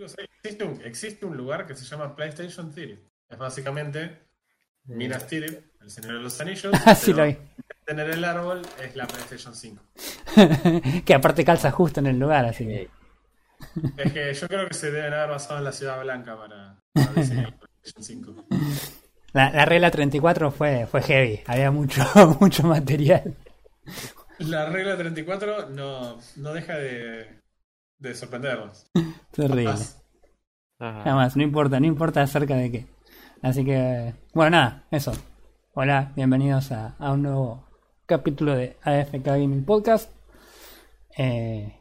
Chicos, existe un, existe un lugar que se llama PlayStation City. Es básicamente Minas Tirith, el Señor de los Anillos. Ah, sí, lo vi. Tener el árbol es la PlayStation 5. que aparte calza justo en el lugar, así que. Es que yo creo que se deben haber basado en la Ciudad Blanca para, para diseñar la PlayStation 5. La, la regla 34 fue, fue heavy, había mucho, mucho material. La regla 34 no, no deja de, de sorprendernos. Terrible. Más. Ajá. Jamás, no importa, no importa acerca de qué. Así que, bueno, nada, eso. Hola, bienvenidos a, a un nuevo capítulo de AFK Gaming Podcast. Eh,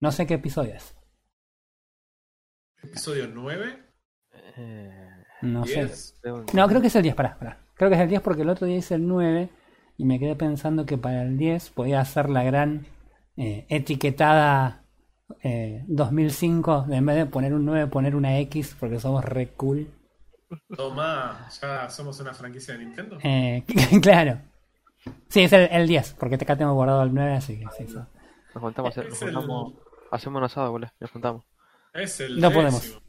no sé qué episodio es. Episodio 9. Eh, No sé. 10. creo- No, creo que es el 10, pará, pará. Creo que es el 10 porque el otro día hice el 9 y me quedé pensando que para el 10 podía hacer la gran eh, etiquetada eh, 2005 de en vez de poner un 9 poner una X porque somos re cool. Toma, ya somos una franquicia de Nintendo. Eh, claro. Sí, es el, el 10 porque acá tengo guardado el 9 así que sí, sí. Nos juntamos, nos el- juntamos. Hacemos un asado, boludo. Nos juntamos. Es el No décimo. podemos.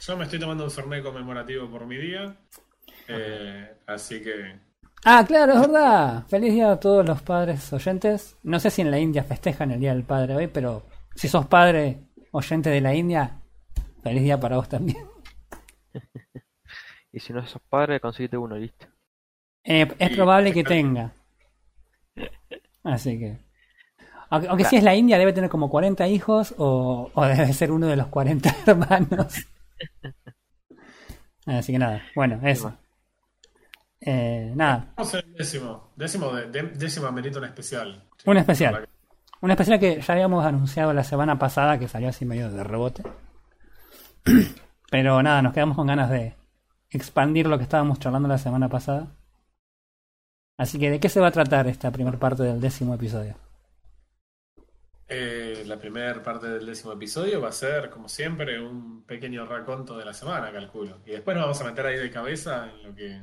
Yo me estoy tomando un Fernet conmemorativo por mi día. eh, así que. Ah, claro, es verdad. Feliz día a todos los padres oyentes. No sé si en la India festejan el Día del Padre hoy, pero si sos padre oyente de la India, feliz día para vos también. Y si no sos padre, conseguiste uno, listo. Eh, es probable que tenga. Así que. Aunque, aunque si es la India, debe tener como 40 hijos o, o debe ser uno de los 40 hermanos. Así que nada, bueno, eso. Eh, nada, Vamos décimo. Décimo, de, de- décimo amerita un especial. un especial. Un especial que ya habíamos anunciado la semana pasada, que salió así medio de rebote. Pero nada, nos quedamos con ganas de expandir lo que estábamos charlando la semana pasada. Así que, ¿de qué se va a tratar esta primera parte del décimo episodio? Eh, la primera parte del décimo episodio va a ser, como siempre, un pequeño raconto de la semana, calculo. Y después nos vamos a meter ahí de cabeza en lo que,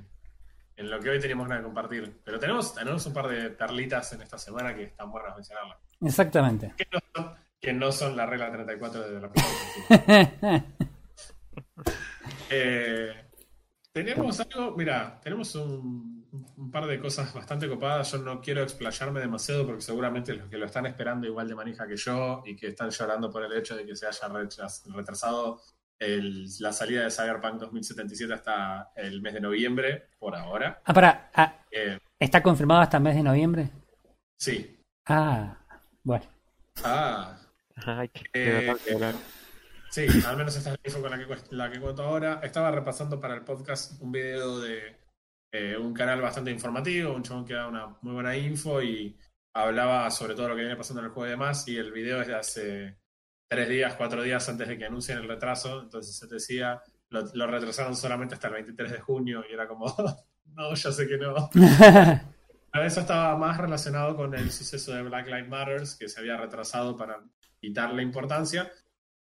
en lo que hoy teníamos nada que compartir. Pero tenemos, tenemos un par de perlitas en esta semana que están buenas mencionarlas. Exactamente. Que no son, que no son la regla 34 de la 5. Eh, tenemos algo, mira, tenemos un, un par de cosas bastante copadas. Yo no quiero explayarme demasiado porque seguramente los que lo están esperando igual de manija que yo y que están llorando por el hecho de que se haya retras- retrasado el- la salida de Cyberpunk 2077 hasta el mes de noviembre, por ahora. Ah, para, ah, Eh, ¿está confirmado hasta el mes de noviembre? sí. Ah, bueno. Ah, Ay, qué, Eh, qué. Sí, al menos esta es la info con la que, cuest- la que cuento ahora. Estaba repasando para el podcast un video de eh, un canal bastante informativo, un chabón que da una muy buena info y hablaba sobre todo lo que viene pasando en el juego y demás. Y el video es de hace tres días, cuatro días antes de que anuncien el retraso. Entonces se decía, lo, lo retrasaron solamente hasta el 23 de junio y era como, no, ya sé que no. Pero eso estaba más relacionado con el suceso de Black Lives Matter, que se había retrasado para quitarle importancia.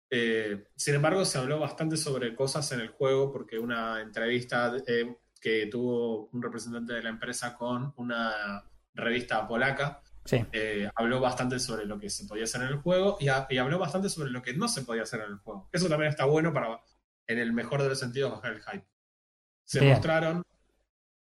Eh, sin embargo, se habló bastante sobre cosas en el juego, porque una entrevista eh, que tuvo un representante de la empresa con una revista polaca Sí, eh, habló bastante sobre lo que se podía hacer en el juego y, y habló bastante sobre lo que no se podía hacer en el juego. Eso también está bueno para, en el mejor de los sentidos, bajar el hype. Se Bien. mostraron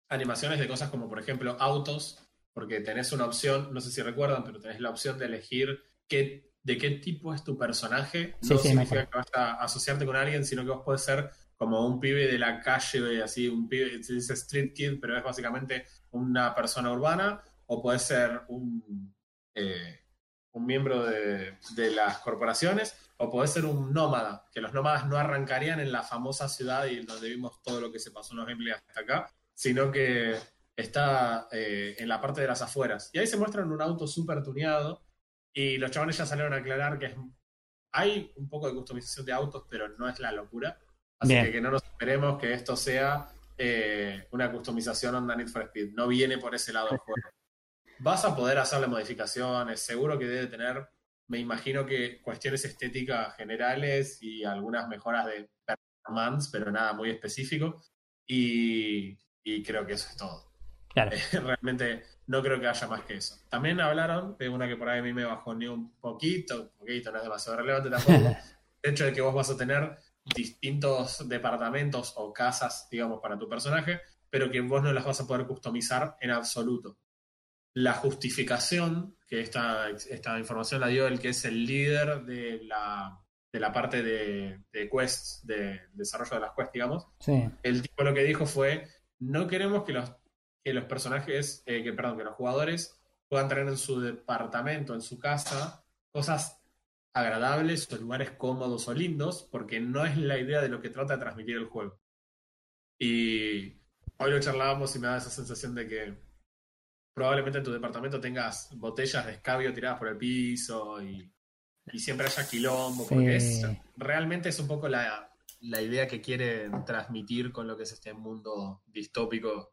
animaciones de cosas como, por ejemplo, autos, porque tenés una opción, no sé si recuerdan, pero tenés la opción de elegir qué, de qué tipo es tu personaje. Sí, no sí, significa que vas a asociarte con alguien, sino que vos podés ser como un pibe de la calle, así, un pibe, se dice street kid, pero es básicamente una persona urbana, o podés ser un, eh, un miembro de, de las corporaciones, o podés ser un nómada, que los nómadas no arrancarían en la famosa ciudad y en donde vimos todo lo que se pasó en los gameplays hasta acá, sino que está eh, en la parte de las afueras. Y ahí se muestran un auto súper tuneado y los chavales ya salieron a aclarar que es, hay un poco de customización de autos, pero no es la locura. Así Bien. que que no nos esperemos que esto sea eh, una customización onda Need for Speed. No viene por ese lado el juego. Vas a poder hacerle modificaciones, seguro que debe tener, me imagino que cuestiones estéticas generales y algunas mejoras de performance, pero nada muy específico. Y, y creo que eso es todo. claro. Realmente no creo que haya más que eso. También hablaron de una que por ahí a mí me bajó ni un poquito, un poquito, no es demasiado relevante tampoco, el hecho de que vos vas a tener distintos departamentos o casas, digamos, para tu personaje, pero que vos no las vas a poder customizar en absoluto. La justificación, que esta, esta información la dio el que es el líder de la, de la parte de, de quests, de desarrollo de las quests, digamos, Sí. el tipo lo que dijo fue, no queremos que los, que los personajes, eh, que perdón, que los jugadores puedan tener en su departamento, en su casa, cosas agradables o lugares cómodos o lindos, porque no es la idea de lo que trata de transmitir el juego. Y hoy lo charlábamos y me da esa sensación de que probablemente en tu departamento tengas botellas de escabio tiradas por el piso y, y siempre haya quilombo, porque Sí. es, realmente es un poco la, la idea que quieren transmitir con lo que es este mundo distópico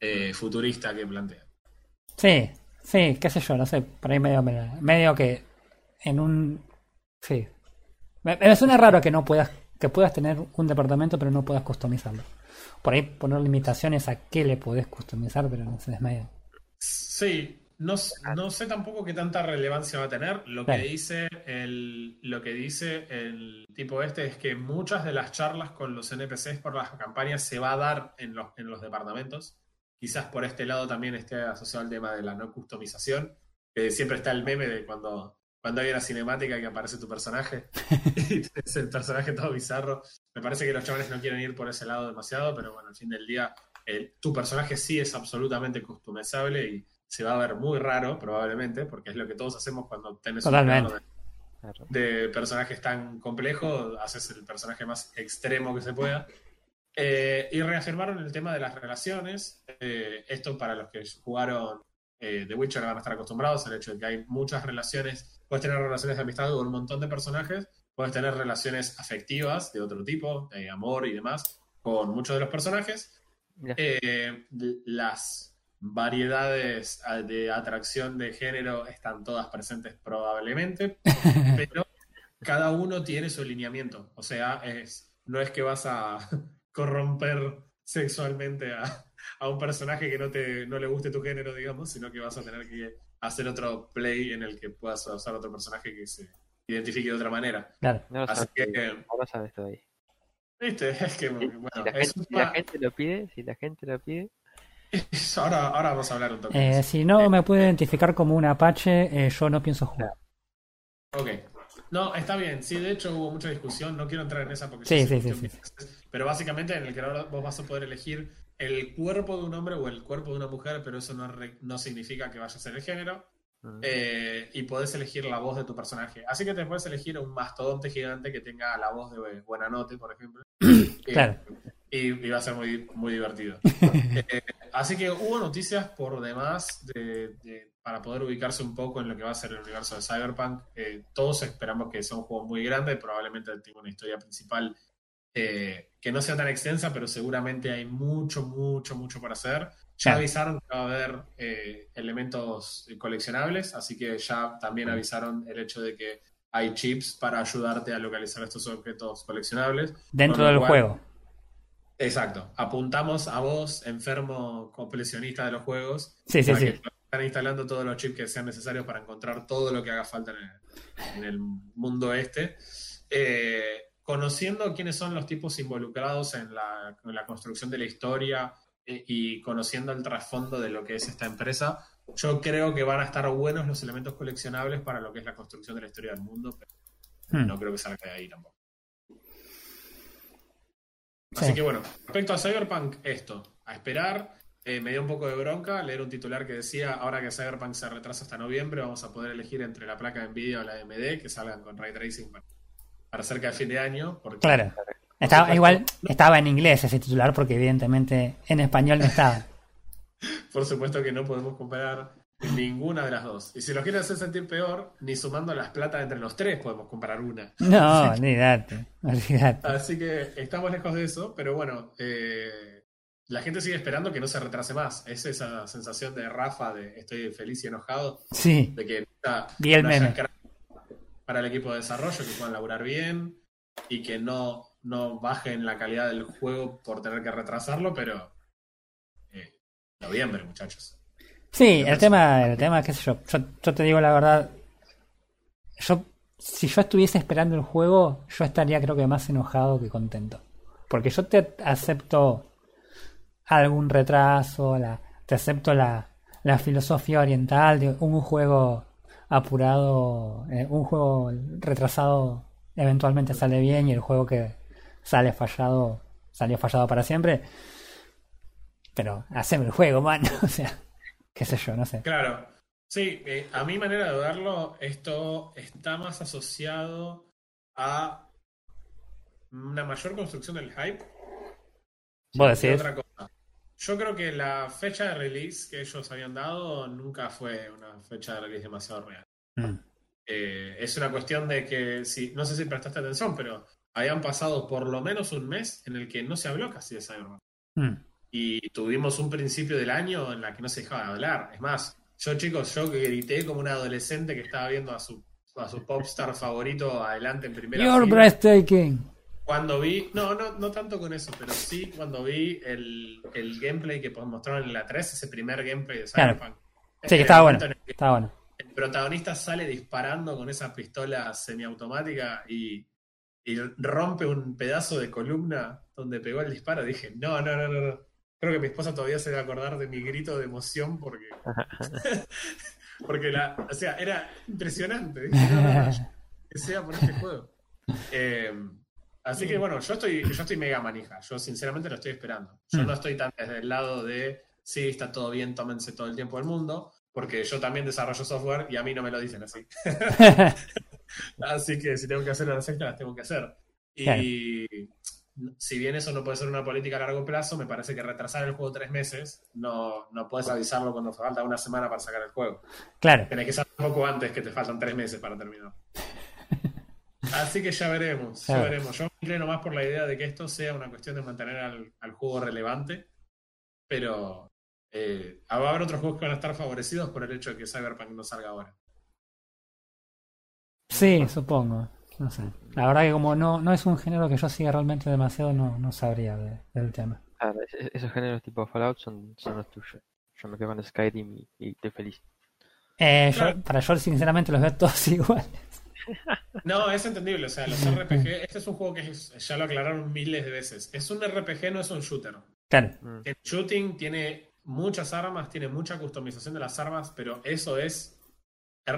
eh, futurista que plantea. Sí, sí, qué sé yo, no sé, por ahí medio, medio, medio que en un... Sí. Me, me suena raro que no puedas, que puedas tener un departamento pero no puedas customizarlo. Por ahí poner limitaciones a qué le podés customizar, pero no sé, es medio... Sí, no, s- no sé tampoco qué tanta relevancia va a tener. Lo que dice el, lo que dice el tipo este es que muchas de las charlas con los NPCs por las campañas se va a dar en los, en los departamentos. Quizás por este lado también esté asociado al tema de la no customización, que siempre está el meme de cuando, cuando hay una cinemática que aparece tu personaje y es el personaje todo bizarro. Me parece que los chavales no quieren ir por ese lado demasiado, pero bueno, al fin del día el- tu personaje sí es absolutamente customizable y se va a ver muy raro, probablemente, porque es lo que todos hacemos cuando tenés un Totalmente. Claro. de, de personajes tan complejo, haces el personaje más extremo que se pueda. Eh, y reafirmaron el tema de las relaciones. Eh, esto para los que jugaron eh, The Witcher van a estar acostumbrados al hecho de que hay muchas relaciones. Puedes tener relaciones de amistad con un montón de personajes, puedes tener relaciones afectivas de otro tipo, de amor y demás, con muchos de los personajes. Eh, las variedades ah, de atracción de género están todas presentes probablemente, pero cada uno tiene su lineamiento. O sea, es, no es que vas a corromper sexualmente a, a un personaje que no, te, no le guste tu género, digamos, sino que vas a tener que hacer otro play en el que puedas usar otro personaje que se identifique de otra manera. Claro. no lo Así sabes que, no lo sabes todavía. ¿viste? Es que, bueno, Si la, es gente, un si la tema- gente lo pide, si la gente lo pide, ahora, ahora vamos a hablar un toque. Eh, si no me puede identificar como un Apache, eh, yo no pienso jugar. Ok. No, está bien. Sí, de hecho hubo mucha discusión. No quiero entrar en esa porque Sí, sí, sí, veces- Pero básicamente en el que ahora vos vas a poder elegir el cuerpo de un hombre o el cuerpo de una mujer, pero eso no, re- no significa que vaya a ser el género. mm, Eh, y podés elegir la voz de tu personaje. Así que te puedes elegir un mastodonte gigante que tenga la voz de Buenanote, por ejemplo. Eh, Claro. Y, y va a ser muy, muy divertido. Eh, así que hubo noticias por demás de, de- para poder ubicarse un poco en lo que va a ser el universo de Cyberpunk. Eh, todos esperamos que sea un juego muy grande, probablemente tenga una historia principal eh, que no sea tan extensa, pero seguramente hay mucho, mucho, mucho para hacer. Ya Claro. avisaron que va a haber elementos coleccionables, así que ya también avisaron el hecho de que hay chips para ayudarte a localizar estos objetos coleccionables. Dentro del cual- juego. Exacto. Apuntamos a vos, enfermo coleccionista de los juegos, Sí, sí, sí. están instalando todos los chips que sean necesarios para encontrar todo lo que haga falta en el, en el mundo este. Eh, conociendo quiénes son los tipos involucrados en la, en la construcción de la historia eh, y conociendo el trasfondo de lo que es esta empresa, yo creo que van a estar buenos los elementos coleccionables para lo que es la construcción de la historia del mundo, pero Hmm. no creo que salga de ahí tampoco. Así Sí. que bueno, respecto a Cyberpunk, esto, a esperar. Eh, me dio un poco de bronca leer un titular que decía, ahora que Cyberpunk se retrasa hasta noviembre, vamos a poder elegir entre la placa de Nvidia o la AMD, que salgan con Ray Tracing para, para cerca de fin de año. Porque, Claro. Estaba, supuesto. igual estaba en inglés ese titular porque evidentemente en español no estaba. Por supuesto que no podemos comparar ninguna de las dos. Y si lo quieren hacer sentir peor, ni sumando las plata entre los tres podemos comparar una. No, olvídate, olvídate. Así que estamos lejos de eso, pero bueno, eh, la gente sigue esperando que no se retrase más. Es esa sensación de Rafa de estoy feliz y enojado, Sí, de que está, para el equipo de desarrollo, que puedan laburar bien y que no, no bajen la calidad del juego por tener que retrasarlo, pero eh, noviembre, muchachos. Sí, el tema, el tema, qué sé yo, yo, yo te digo la verdad, yo si yo estuviese esperando el juego, yo estaría creo que más enojado que contento. Porque yo te acepto algún retraso, la, te acepto la, la filosofía oriental de un juego apurado, eh, un juego retrasado eventualmente sale bien y el juego que sale fallado salió fallado para siempre. Pero haceme el juego, man. o sea, qué sé yo, no sé. Claro. Sí, eh, a mi manera de verlo, esto está más asociado a una mayor construcción del hype. Vos decís. otra cosa. Yo creo que la fecha de release que ellos habían dado nunca fue una fecha de release demasiado real. Mm. Eh, es una cuestión de que, si, no sé si prestaste atención, pero habían pasado por lo menos un mes en el que no se habló casi de Cyberpunk. Mm. Y tuvimos un principio del año en la que no se dejaba de hablar. Es más, yo chicos, yo que grité como un adolescente que estaba viendo a su, a su popstar favorito adelante en primera You're fila. breathtaking. Cuando vi, no, no, no tanto con eso, pero sí cuando vi el, el gameplay que mostraron en la 3, ese primer gameplay de Claro. Cyberpunk. Sí, que estaba bueno. que Estaba bueno. el protagonista sale disparando con esa pistola semiautomática y, y rompe un pedazo de columna donde pegó el disparo. Dije, no, no, no, no, no. Creo que mi esposa todavía se va a acordar de mi grito de emoción porque. porque la. O sea, era impresionante. Que sea por este juego. Eh, así que bueno, yo estoy, yo estoy mega manija. Yo sinceramente lo estoy esperando. Yo Mm. no estoy tan desde el lado de sí, está todo bien, tómense todo el tiempo del mundo. Porque yo también desarrollo software y a mí no me lo dicen así. Así que si tengo que hacer las extras, las tengo que hacer. Y si bien eso no puede ser una política a largo plazo, me parece que retrasar el juego tres meses no, no puedes avisarlo cuando falta una semana para sacar el juego. claro. Tenés que saber un poco antes que te faltan tres meses para terminar. Así que ya veremos, ya veremos. Yo me inclino más por la idea de que esto sea una cuestión de mantener al, al juego relevante, pero eh, va a haber otros juegos que van a estar favorecidos por el hecho de que Cyberpunk no salga ahora. Sí, supongo. No sé. La verdad que como no, no es un género que yo siga realmente demasiado, no, no sabría de- del tema. Claro, es- es- esos géneros tipo Fallout son, son los tuyos. Yo me quedo con Skyrim y, y estoy feliz. Eh, yo- para yo sinceramente los veo todos iguales. No, es entendible. O sea, los RPG, este es un juego que es- ya lo aclararon miles de veces. Es un RPG, no es un shooter. Claro. Mm. El shooting tiene muchas armas, tiene mucha customización de las armas, pero eso es,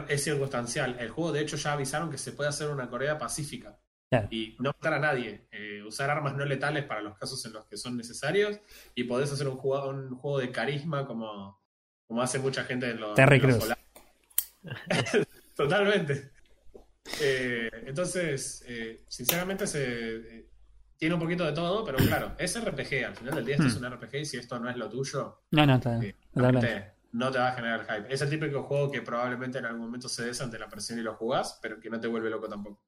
es circunstancial. El juego, de hecho, ya avisaron que se puede hacer una Corea pacífica Claro. y no matar a nadie. Eh, usar armas no letales para los casos en los que son necesarios y podés hacer un juego, un juego de carisma como, como hace mucha gente en los, Terry en los. Totalmente. Eh, entonces, eh, sinceramente, se, tiene un poquito de todo, pero claro, es RPG. Al final del día, esto es un RPG y si esto no es lo tuyo, No, no, está- totalmente. No te va a generar hype. Es el típico juego que probablemente en algún momento se des ante la presión y lo jugás, pero que no te vuelve loco tampoco.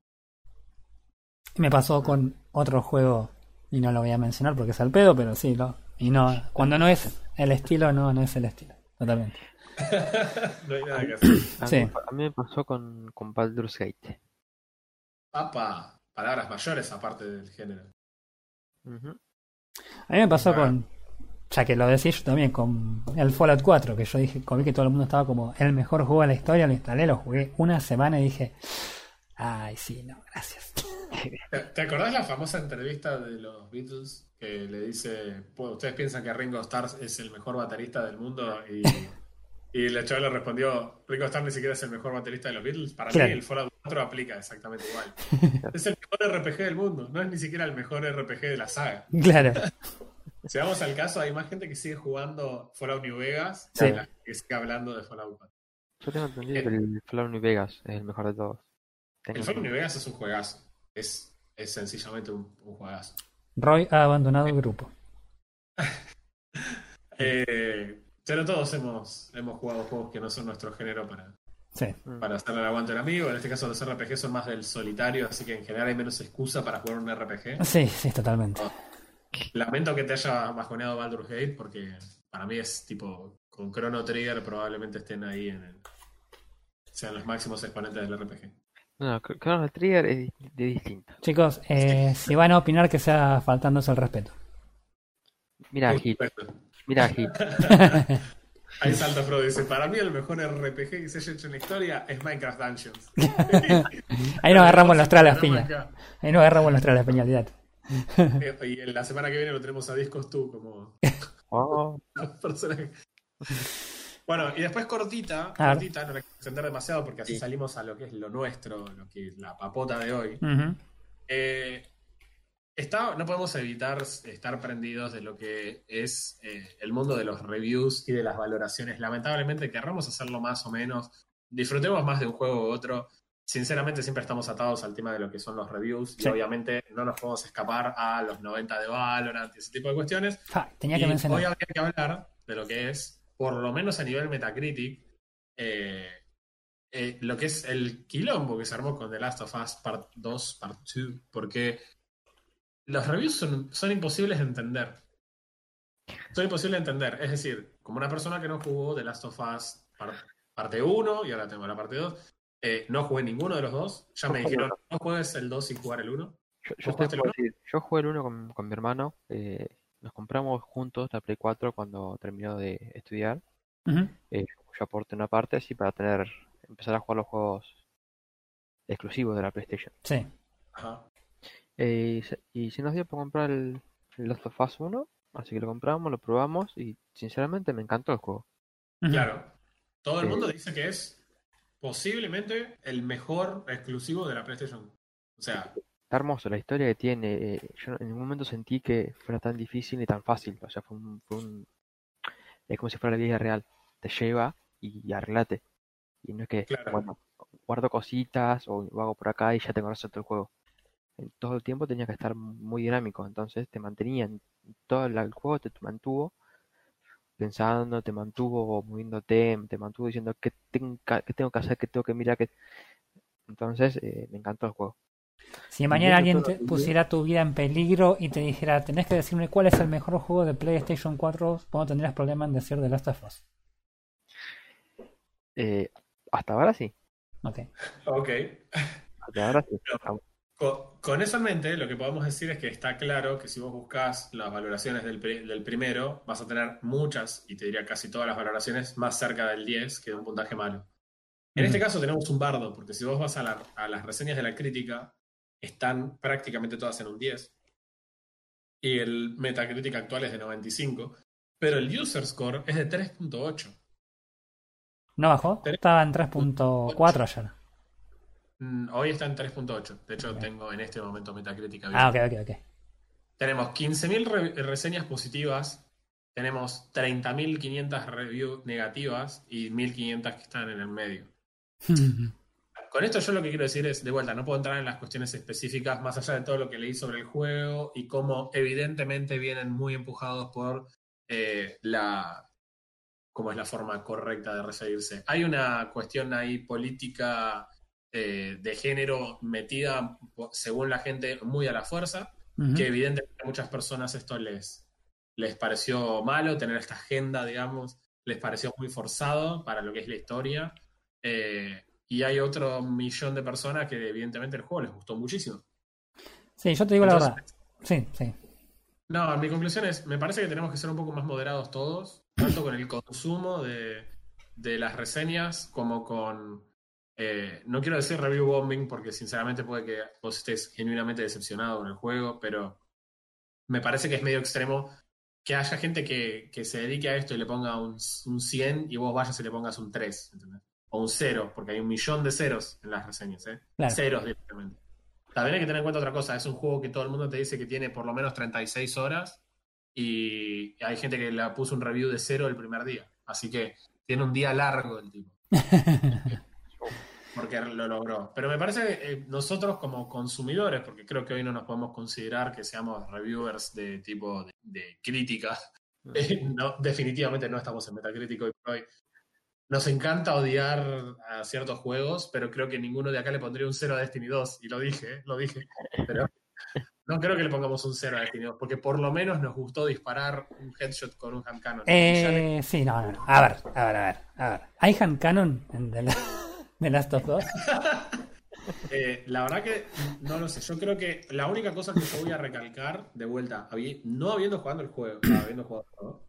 Me pasó con otro juego, y no lo voy a mencionar porque es al pedo, pero sí, lo, y no, cuando no es el estilo, no, no es el estilo. Totalmente. no hay nada que hacer. A, Sí. mí, a mí me pasó con, con Baldur's Gate. Papa, palabras mayores aparte del género. A mí me pasó Ah. con, ya que lo decís yo también, con el Fallout 4, que yo dije, vi que todo el mundo estaba como el mejor juego de la historia, lo instalé, lo jugué una semana y dije, ay, sí, no, gracias. ¿Te, acordás la famosa entrevista de los Beatles que le dice, "Pues, ustedes piensan que Ringo Starr es el mejor baterista del mundo? Y, y el chaval le respondió, Ringo Starr ni siquiera es el mejor baterista de los Beatles. Para Claro. mí el Fallout 4 aplica exactamente igual. es el mejor RPG del mundo, no es ni siquiera el mejor RPG de la saga. Claro, Si vamos al caso, hay más gente que sigue jugando Fallout New Vegas Sí. que la que sigue hablando de Fallout 4. Yo tengo entendido Eh. que el Fallout New Vegas es el mejor de todos. Tengo El Fallout New. Vegas es un juegazo. Es, es sencillamente un, un juegazo. Roy ha abandonado el grupo. Eh, pero todos hemos, hemos jugado juegos que no son nuestro género para, Sí, para hacerle el aguante al amigo. En este caso los RPG son más del solitario, así que en general hay menos excusa para jugar un RPG. sí, sí, totalmente. Lamento que te haya bajoneado Baldur's Gate porque para mí es tipo con Chrono Trigger probablemente estén ahí en el, sean los máximos exponentes del RPG. No, no, Chro- Chrono Trigger es de distinto. Chicos, eh, si van a opinar que sea faltándose el respeto. Mira a Hit, Perfecto. mira Hit. Ahí salta y dice, para mí el mejor RPG que se haya hecho en la historia es Minecraft Dungeons. Ahí nos agarramos los tralas piña. Ahí nos agarramos los tralas piña, olvidate. Y en la semana que viene lo tenemos a Discos tú como Oh, personaje. Bueno, y después cortita, cortita, no la quiero extender demasiado porque así Sí. salimos a lo que es lo nuestro, lo que es la papota de hoy. Eh, está, no podemos evitar estar prendidos de lo que es eh, el mundo de los reviews y de las valoraciones. Lamentablemente querramos hacerlo más o menos. Disfrutemos más de un juego u otro. Sinceramente siempre estamos atados al tema de lo que son los reviews Sí. y obviamente no nos podemos escapar a los 90 de Valorant y ese tipo de cuestiones. Fa, tenía que Y mencionar. hoy habría que hablar de lo que es, por lo menos a nivel Metacritic, eh, eh, lo que es el quilombo que se armó con The Last of Us Part 2, Part 2, porque los reviews son, son imposibles de entender. Son imposibles de entender. Es decir, como una persona que no jugó The Last of Us Part- parte 1 y ahora tengo la parte 2, eh, no jugué ninguno de los dos. Ya me dijeron, no juegues el 2 sin jugar el 1. yo, yo ¿Vos te jugaste puedo el decir, yo jugué el 1 con, con mi hermano. eh, nos compramos juntos la Play 4 cuando terminó de estudiar. Eh, yo aporté una parte así para tener empezar a jugar los juegos exclusivos de la PlayStation. Sí. Ajá. Eh, y, se, y se nos dio por comprar el, el Last of Us 1, así que lo compramos, lo probamos y sinceramente me encantó el juego. Claro. Todo el Eh, mundo dice que es posiblemente el mejor exclusivo de la PlayStation. O sea, Está hermoso la historia que tiene. eh, yo en ningún momento sentí que fuera tan difícil ni tan fácil. O sea, fue un, fue un- es como si fuera la vida real. Te lleva y, arreglate. Y no es que, Claro. bueno, guardo cositas o hago por acá y ya tengo resuelto el juego. En todo el tiempo tenía que estar muy dinámico. Entonces te mantenía en todo el juego, te mantuvo pensando, te mantuvo moviéndote, te mantuvo diciendo qué, tengo que- qué tengo que hacer, qué tengo que mirar. Qué... Entonces eh, me encantó el juego. Si mañana alguien te pusiera tu vida en peligro y te dijera, tenés que decirme cuál es el mejor juego de PlayStation 4, no tendrías problema en decir The Last of Us. Eh, hasta ahora sí. Ok. ok. Hasta ahora sí. Con, con eso en mente, lo que podemos decir es que está claro que si vos buscas las valoraciones del, pri- del primero, vas a tener muchas, y te diría casi todas las valoraciones, más cerca del 10 que de un puntaje malo. En este caso tenemos un bardo, porque si vos vas a, la- a las reseñas de la crítica, están prácticamente todas en un 10. Y el Metacritic actual es de 95. Pero el User Score es de 3.8. ¿No bajó? Estaba en 3.4 ayer. Mm, Hoy está en 3.8. De hecho, tengo en este momento Metacritic Ah, ok, ok, ok. Tenemos 15.000 re- reseñas positivas, tenemos 30.500 reviews negativas y 1.500 que están en el medio. Con esto yo lo que quiero decir es, de vuelta, no puedo entrar en las cuestiones específicas más allá de todo lo que leí sobre el juego y cómo evidentemente vienen muy empujados por eh, la... cómo es la forma correcta de referirse. Hay una cuestión ahí política eh, de género metida, según la gente, muy a la fuerza que evidentemente a muchas personas esto les, les pareció malo, tener esta agenda, digamos, les pareció muy forzado para lo que es la historia. Eh, y hay otro millón de personas que evidentemente el juego les gustó muchísimo. Sí, yo te digo la verdad. Sí, sí. No, mi conclusión es, me parece que tenemos que ser un poco más moderados todos, tanto con el consumo de, de las reseñas como con... eh, no quiero decir review bombing porque sinceramente puede que vos estés genuinamente decepcionado con el juego, pero me parece que es medio extremo que haya gente que, que se dedique a esto y le ponga un, un 100 y vos vayas y le pongas un 3, ¿entendés? O un 0, porque hay un millón de ceros en las reseñas, ¿eh? Claro. Ceros directamente. También hay que tener en cuenta otra cosa, es un juego que todo el mundo te dice que tiene por lo menos 36 horas y hay gente que le puso un review de cero el primer día. Así que tiene un día largo el tipo. Porque lo logró. Pero me parece que eh, nosotros como consumidores, porque creo que hoy no nos podemos considerar que seamos reviewers de tipo de, de crítica, eh, no, definitivamente no estamos en Metacritic hoy por hoy. Nos encanta odiar a ciertos juegos, pero creo que ninguno de acá le pondría un 0 a Destiny 2. Y lo dije, ¿eh? lo dije. Pero no creo que le pongamos un 0 a Destiny 2, porque por lo menos nos gustó disparar un headshot con un hand cannon. Eh, sí, no, no, no. A ver, a ver, a ver, a ver. ¿Hay hand canon en The, La- The Last of Us? Eh, la verdad que no lo sé. Yo creo que la única cosa que yo voy a recalcar de vuelta, no habiendo jugado el juego, no habiendo jugado el juego,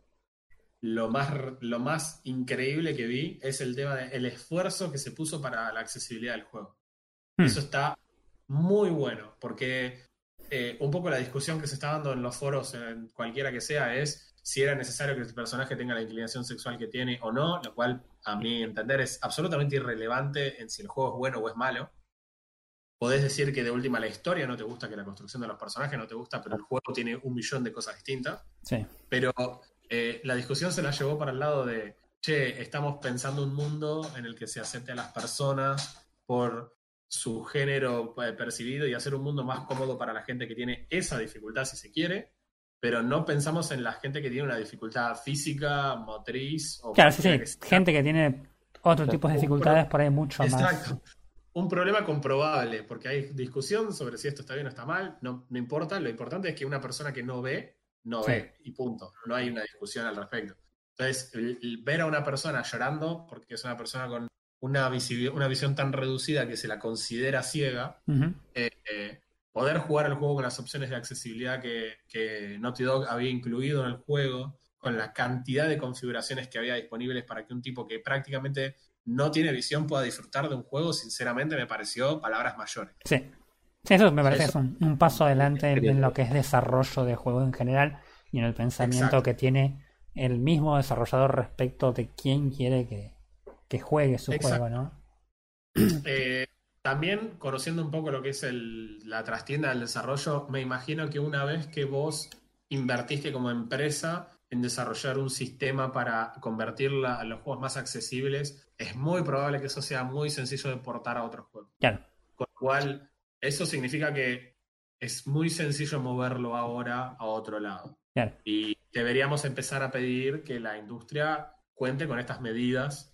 lo más, lo más increíble que vi es el tema del esfuerzo que se puso para la accesibilidad del juego. Hmm. Eso está muy bueno, porque eh, un poco la discusión que se está dando en los foros, en cualquiera que sea, es si era necesario que el personaje tenga la inclinación sexual que tiene o no, lo cual a mi entender es absolutamente irrelevante en si el juego es bueno o es malo. Podés decir que de última la historia no te gusta, que la construcción de los personajes no te gusta, pero el juego tiene un millón de cosas distintas. Sí. Pero eh, la discusión se la llevó para el lado de, che, estamos pensando un mundo en el que se acepte a las personas por su género eh, percibido y hacer un mundo más cómodo para la gente que tiene esa dificultad, si se quiere, pero no pensamos en la gente que tiene una dificultad física, motriz o Claro, sí, sí. que. Gente que tiene otro tipo de dificultades por ahí mucho más. Exacto. Un problema comprobable, porque hay discusión sobre si esto está bien o está mal, no, no importa, lo importante es que una persona que no ve, no Sí. ve, y punto. No hay una discusión al respecto. Entonces, el- el ver a una persona llorando, porque es una persona con una, una visión tan reducida que se la considera ciega, eh, eh, poder jugar el juego con las opciones de accesibilidad que, que Naughty Dog había incluido en el juego, con la cantidad de configuraciones que había disponibles para que un tipo que prácticamente no tiene visión pueda disfrutar de un juego, sinceramente me pareció palabras mayores. Sí. Eso me parece Eso- que es un, un paso adelante en, lo que es desarrollo de juego en general y en el pensamiento Exacto. que tiene el mismo desarrollador respecto de quién quiere que, que juegue su Exacto. juego, ¿no? Eh, también conociendo un poco lo que es el- la trastienda del desarrollo, me imagino que una vez que vos invertiste como empresa en desarrollar un sistema para convertir la- los juegos más accesibles, es muy probable que eso sea muy sencillo de portar a otros juegos. Claro. Con lo cual, eso significa que es muy sencillo moverlo ahora a otro lado. Claro. Y deberíamos empezar a pedir que la industria cuente con estas medidas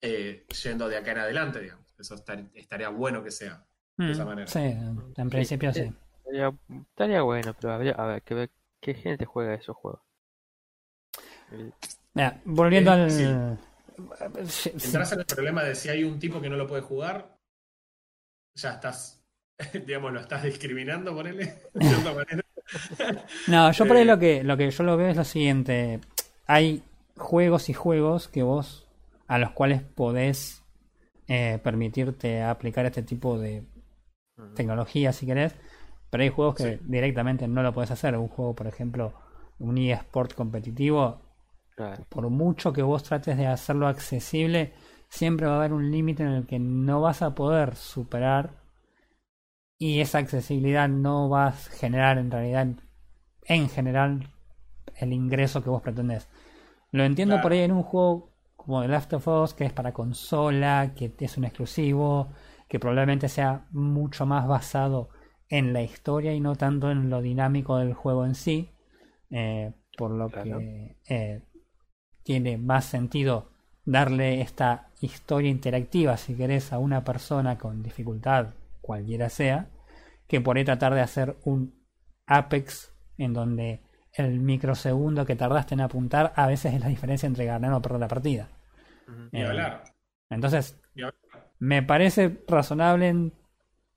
eh, yendo de acá en adelante, digamos. Eso estar- estaría bueno que sea. De esa Mm, manera. Sí, en principio sí. eh, Estaría, estaría bueno, pero habría, a ver, que ver qué gente juega esos juegos. Eh, Mira, volviendo Eh, al. sí. Sí, sí. Entras en el problema de si hay un tipo que no lo puede jugar, ya estás, digamos, lo estás discriminando, ponele, de cierta manera. No, yo por ahí lo que, lo que yo lo veo es lo siguiente. Hay juegos y juegos que vos a los cuales podés eh, permitirte aplicar este tipo de tecnología si querés, pero hay juegos que Sí. directamente no lo podés hacer. Un juego, por ejemplo, un eSport competitivo, claro, por mucho que vos trates de hacerlo accesible, siempre va a haber un límite en el que no vas a poder superar y esa accesibilidad no va a generar en realidad, en general, el ingreso que vos pretendés. Lo entiendo Claro. por ahí en un juego como The Last of Us, que es para consola, que es un exclusivo, que probablemente sea mucho más basado en la historia y no tanto en lo dinámico del juego en sí. eh, por lo Claro. que eh, tiene más sentido darle esta historia interactiva, si querés, a una persona con dificultad, cualquiera sea, que por ahí tratar de hacer un Apex en donde el microsegundo que tardaste en apuntar a veces es la diferencia entre ganar o perder la partida. Ujú. Ni Eh, hablar. Entonces, ni hablar. me parece razonable en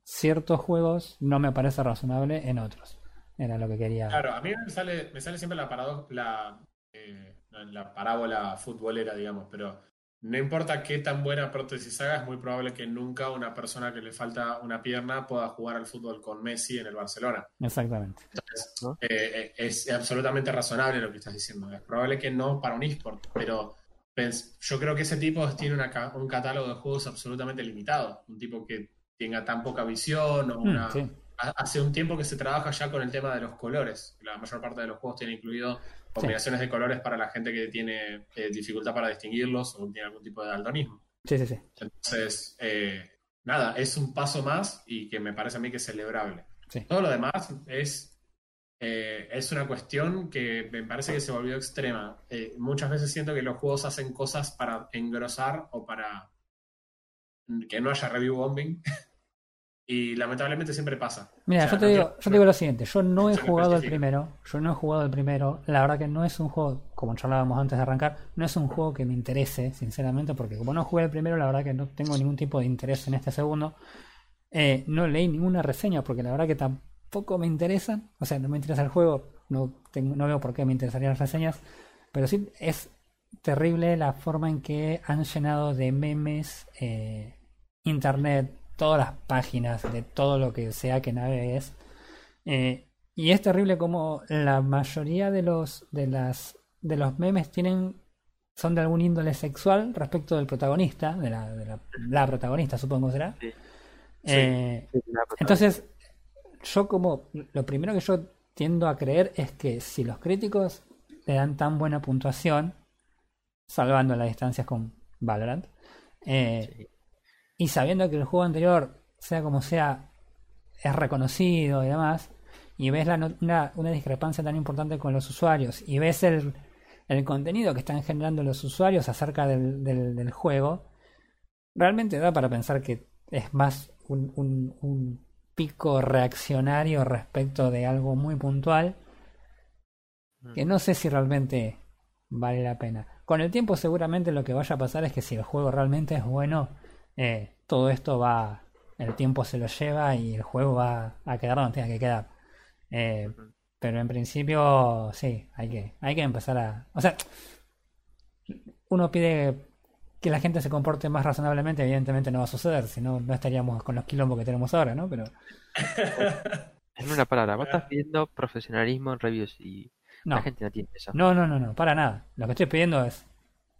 ciertos juegos, no me parece razonable en otros. Era lo que quería. Claro, a mí me sale, me sale siempre la, parado- la, eh, la parábola futbolera, digamos, pero no importa qué tan buena prótesis haga, es muy probable que nunca una persona que le falta una pierna pueda jugar al fútbol con Messi en el Barcelona. Exactamente. Entonces, ¿No? eh, eh, es absolutamente razonable lo que estás diciendo. Es probable que no para un eSport, pero yo creo que ese tipo tiene una un catálogo de juegos absolutamente limitado. Un tipo que tenga tan poca visión o Mm, una... sí. Hace un tiempo que se trabaja ya con el tema de los colores. La mayor parte de los juegos tiene incluido combinaciones de colores para la gente que tiene eh, dificultad para distinguirlos o tiene algún tipo de daltonismo. Sí, sí, sí. Entonces, eh, nada, es un paso más y que me parece a mí que es celebrable. Sí. Todo lo demás es, eh, es una cuestión que me parece que se volvió extrema. Eh, muchas veces siento que los juegos hacen cosas para engrosar o para que no haya review bombing. y lamentablemente siempre pasa. Mira, O sea, yo te no digo, quiero- yo te digo lo siguiente, yo no he jugado el primero, yo no he jugado el primero, la verdad que no es un juego, como charlábamos antes de arrancar, no es un juego que me interese, sinceramente, porque como no jugué el primero, la verdad que no tengo ningún tipo de interés en este segundo. Eh, no leí ninguna reseña porque la verdad que tampoco me interesan, o sea, no me interesa el juego, no, tengo, no veo por qué me interesarían las reseñas. Pero sí es terrible la forma en que han llenado de memes eh, internet, todas las páginas de todo lo que sea que navegues. Eh, y es terrible como la mayoría de los de las de los memes tienen son de algún índole sexual respecto del protagonista, de la, de la, la protagonista supongo será. Sí. Eh, Sí, entonces, yo como lo primero que yo tiendo a creer es que si los críticos le dan tan buena puntuación, salvando las distancias con Valorant, eh, Sí. y sabiendo que el juego anterior, sea como sea, es reconocido y demás, y ves la una, una discrepancia tan importante con los usuarios, y ves el, el contenido que están generando los usuarios acerca del, del- del juego, realmente da para pensar que es más un, un- un pico reaccionario respecto de algo muy puntual, que no sé si realmente vale la pena. Con el tiempo seguramente lo que vaya a pasar es que si el juego realmente es bueno, eh, todo esto va, el tiempo se lo lleva y el juego va a quedar donde tenga que quedar. Eh, pero en principio sí, hay que, hay que empezar a... O sea, uno pide que la gente se comporte más razonablemente, evidentemente no va a suceder, si no, no estaríamos con los quilombos que tenemos ahora, ¿no? Pero En una palabra, vos estás pidiendo profesionalismo en reviews y no. la gente no tiene eso. No, no, no, no, para nada. Lo que estoy pidiendo es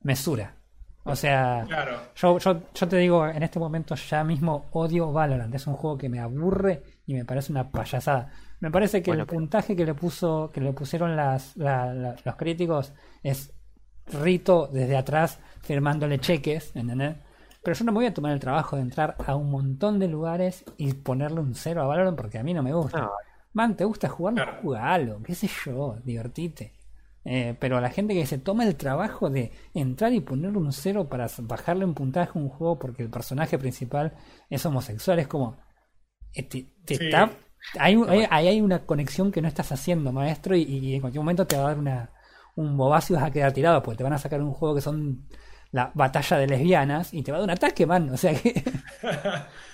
mesura. O sea, Claro. yo, yo, yo te digo, en este momento ya mismo odio Valorant. Es un juego que me aburre y me parece una payasada. Me parece que Bueno, el pero- puntaje que le puso, que le pusieron las, la- la- los críticos es Rito desde atrás firmándole cheques, ¿entendés? Pero yo no me voy a tomar el trabajo de entrar a un montón de lugares y ponerle un cero a Valorant porque a mí no me gusta. No, Man, ¿te gusta? Claro. Jugalo, qué sé yo, divertite. Eh, pero la gente que se toma el trabajo de entrar y ponerle un cero para bajarle un puntaje a un juego porque el personaje principal es homosexual, es como. eh, te- te Sí. está- hay, hay, ahí hay una conexión que no estás haciendo, maestro, y, y en cualquier momento te va a dar una, un bobazo y vas a quedar tirado porque te van a sacar un juego que son la batalla de lesbianas y te va a dar un ataque, man. O sea que.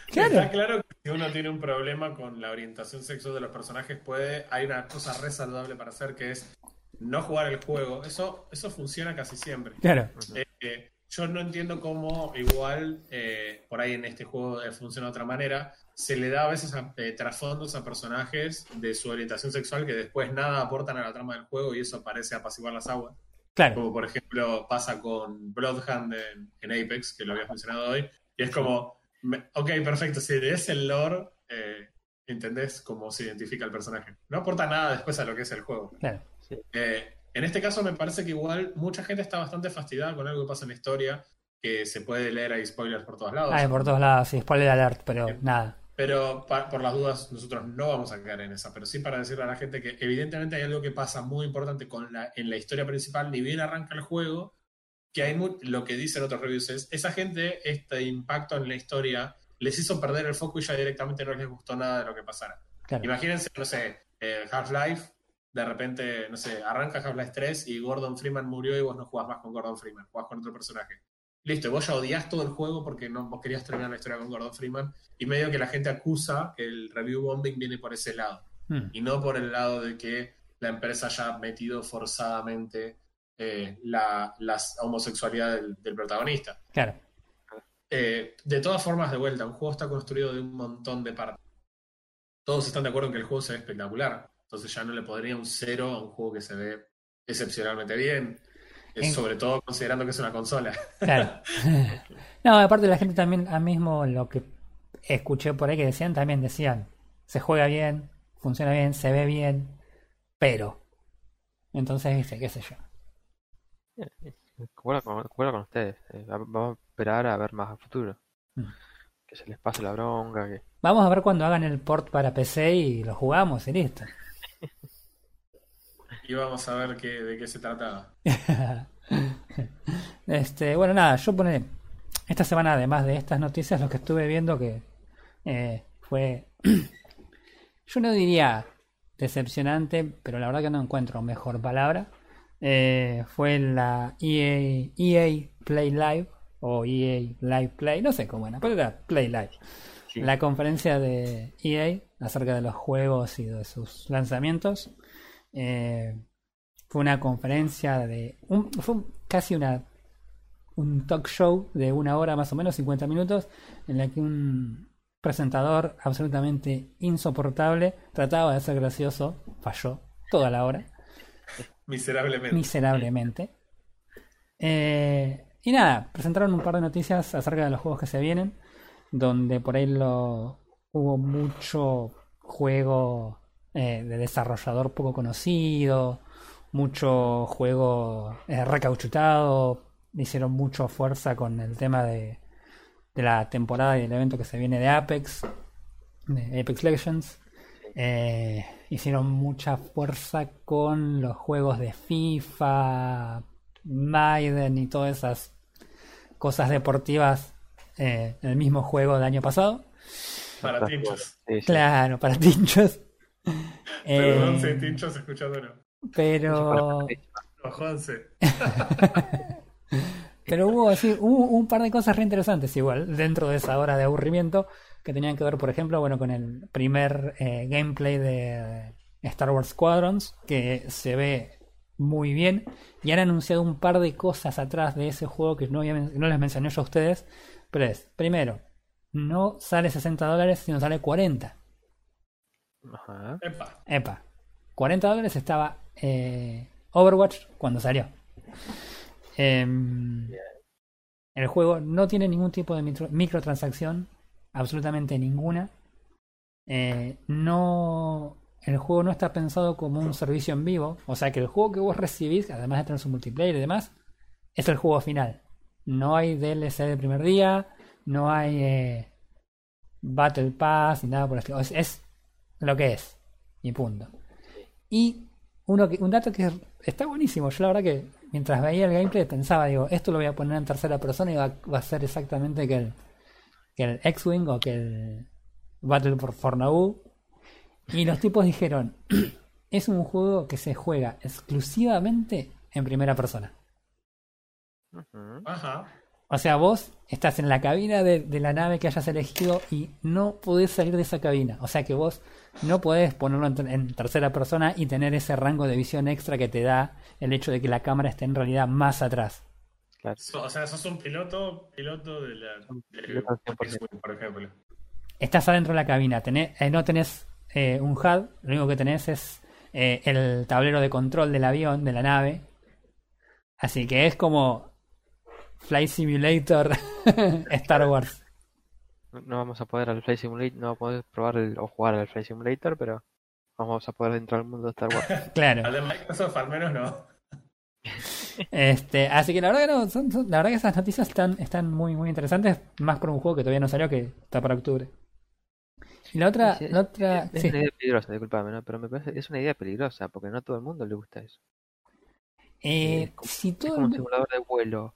Claro. Está claro que si uno tiene un problema con la orientación sexual de los personajes, puede, hay una cosa re saludable para hacer que es no jugar el juego. Eso, eso funciona casi siempre. Claro. Eh, eh, yo no entiendo cómo igual eh, por ahí en este juego funciona de otra manera. Se le da a veces a- eh, trasfondos a personajes de su orientación sexual que después nada aportan a la trama del juego y eso parece apaciguar las aguas. Claro. Como por ejemplo pasa con Bloodhound en, en Apex, que lo habías mencionado hoy. Y es como, me- ok, perfecto, si lees el lore, eh, entendés cómo se identifica el personaje. No aporta nada después a lo que es el juego. Claro. Eh, en este caso me parece que igual mucha gente está bastante fastidiada con algo que pasa en la historia, que se puede leer, hay spoilers por todos lados. Ay, por todos lados, sí, spoiler alert, pero nada. Pero pa- por las dudas, nosotros no vamos a caer en esa. Pero sí para decirle a la gente que evidentemente hay algo que pasa muy importante con la, en la historia principal, ni bien arranca el juego, que hay mu- lo que dicen otros reviews es, esa gente, este impacto en la historia, les hizo perder el foco y ya directamente no les gustó nada de lo que pasara. Claro. Imagínense, no sé, eh, Half-Life, de repente, no sé, arranca Half-Life 3 y Gordon Freeman murió y vos no jugás más con Gordon Freeman, jugás con otro personaje. Listo, vos ya odiás todo el juego porque no, vos querías terminar la historia con Gordon Freeman y medio que la gente acusa que el review bombing viene por ese lado Mm, y no por el lado de que la empresa haya metido forzadamente eh, la, la homosexualidad del, del protagonista. claro. Eh, de todas formas, de vuelta, un juego está construido de un montón de partes. Todos están de acuerdo en que el juego se ve espectacular. Entonces ya no le podría un cero a un juego que se ve excepcionalmente bien. Es En- sobre todo considerando que es una consola. Claro. no, aparte la gente también, a mismo lo que escuché por ahí que decían, también decían, se juega bien, funciona bien, se ve bien, pero. Entonces, viste, qué sé yo. Concuerdo con, con ustedes. Eh, va- vamos a esperar a ver más a futuro. Mm. Que se les pase la bronca, que Vamos a ver cuando hagan el port para PC y lo jugamos y listo. Y vamos a ver qué, de qué se trataba. Este, bueno, nada, yo pone esta semana, además de estas noticias, lo que estuve viendo que eh, fue, yo no diría decepcionante, pero la verdad que no encuentro mejor palabra. Eh, fue la EA, EA Play Live o EA Live Play, no sé cómo era, pero era Play Live. sí. La conferencia de EA acerca de los juegos y de sus lanzamientos. Eh, fue una conferencia de. Un, fue casi una un talk show de una hora más o menos, 50 minutos, en la que un presentador absolutamente insoportable trataba de ser gracioso, falló toda la hora. Miserablemente. Miserablemente. Eh, y nada, presentaron un par de noticias acerca de los juegos que se vienen, donde por ahí lo, hubo mucho juego eh, de desarrollador poco conocido, mucho juego eh, recauchutado, hicieron mucho fuerza con el tema de, de la temporada y el evento que se viene de Apex, de Apex Legends. Eh, hicieron mucha fuerza con los juegos de FIFA, Maiden y todas esas cosas deportivas eh, en el mismo juego del año pasado. Para tinchos. Claro, para tinchos. Perdón, Eh, si tinchos escuchándolo. pero Juanse. Pero hubo así, hubo un par de cosas re interesantes igual dentro de esa hora de aburrimiento que tenían que ver, por ejemplo, bueno, con el primer eh, gameplay de Star Wars Squadrons que se ve muy bien y han anunciado un par de cosas atrás de ese juego que no, había no les mencioné yo a ustedes, pero es, primero, no sale 60 dólares, sino sale 40. Ajá. Epa. Epa, 40 dólares estaba eh, Overwatch cuando salió. Em, el juego no tiene ningún tipo de micro- microtransacción, absolutamente ninguna. Eh, no, el juego no está pensado como un servicio en vivo, o sea que el juego que vos recibís, además de tener su multiplayer y demás, es el juego final. No hay DLC del primer día, no hay eh, Battle Pass ni nada por el estilo. Es, es lo que es. Y punto. Y uno que, un dato que está buenísimo. Yo la verdad que mientras veía el gameplay pensaba, digo, esto lo voy a poner en tercera persona y va, va a ser exactamente que el, que el X-Wing o que el Battle for, for Naboo. Y los tipos dijeron, es un juego que se juega exclusivamente en primera persona. Ajá. O sea, vos estás en la cabina de, de la nave que hayas elegido y no podés salir de esa cabina. O sea que vos no podés ponerlo en, ter- en tercera persona y tener ese rango de visión extra que te da el hecho de que la cámara esté en realidad más atrás. Claro. O sea, sos un piloto, piloto de la. Un de piloto al 100%. X-Wing, por ejemplo. Estás adentro de la cabina, tenés- eh, no tenés eh, un HUD, lo único que tenés es eh, el tablero de control del avión, de la nave. Así que es como Flight Simulator Star Wars. No vamos a poder al Flight Simulator, no vamos a poder probar el- o jugar al Flight Simulator, pero vamos a poder entrar al mundo de Star Wars. Claro. Al de Microsoft, al menos no. Este, así que la verdad que no, son- son- la verdad que esas noticias están, están muy muy interesantes, más por un juego que todavía no salió que está para octubre. Y la otra, Sí, la otra, Es sí. una idea peligrosa, disculpame, ¿no? pero me parece es una idea peligrosa porque no a todo el mundo le gusta eso. Eh, es como- si Es como un simulador de vuelo.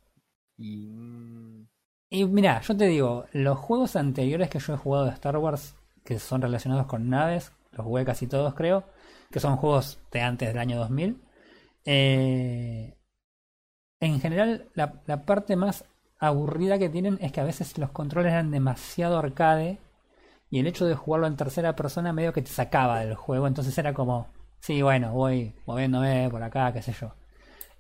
Y. mm, y mira, yo te digo, los juegos anteriores que yo he jugado de Star Wars, que son relacionados con naves, los jugué casi todos creo, que son juegos de antes del año 2000. eh, en general, la, la parte más aburrida que tienen es que a veces los controles eran demasiado arcade y el hecho de jugarlo en tercera persona medio que te sacaba del juego, entonces era como, sí, bueno, voy moviéndome por acá, qué sé yo.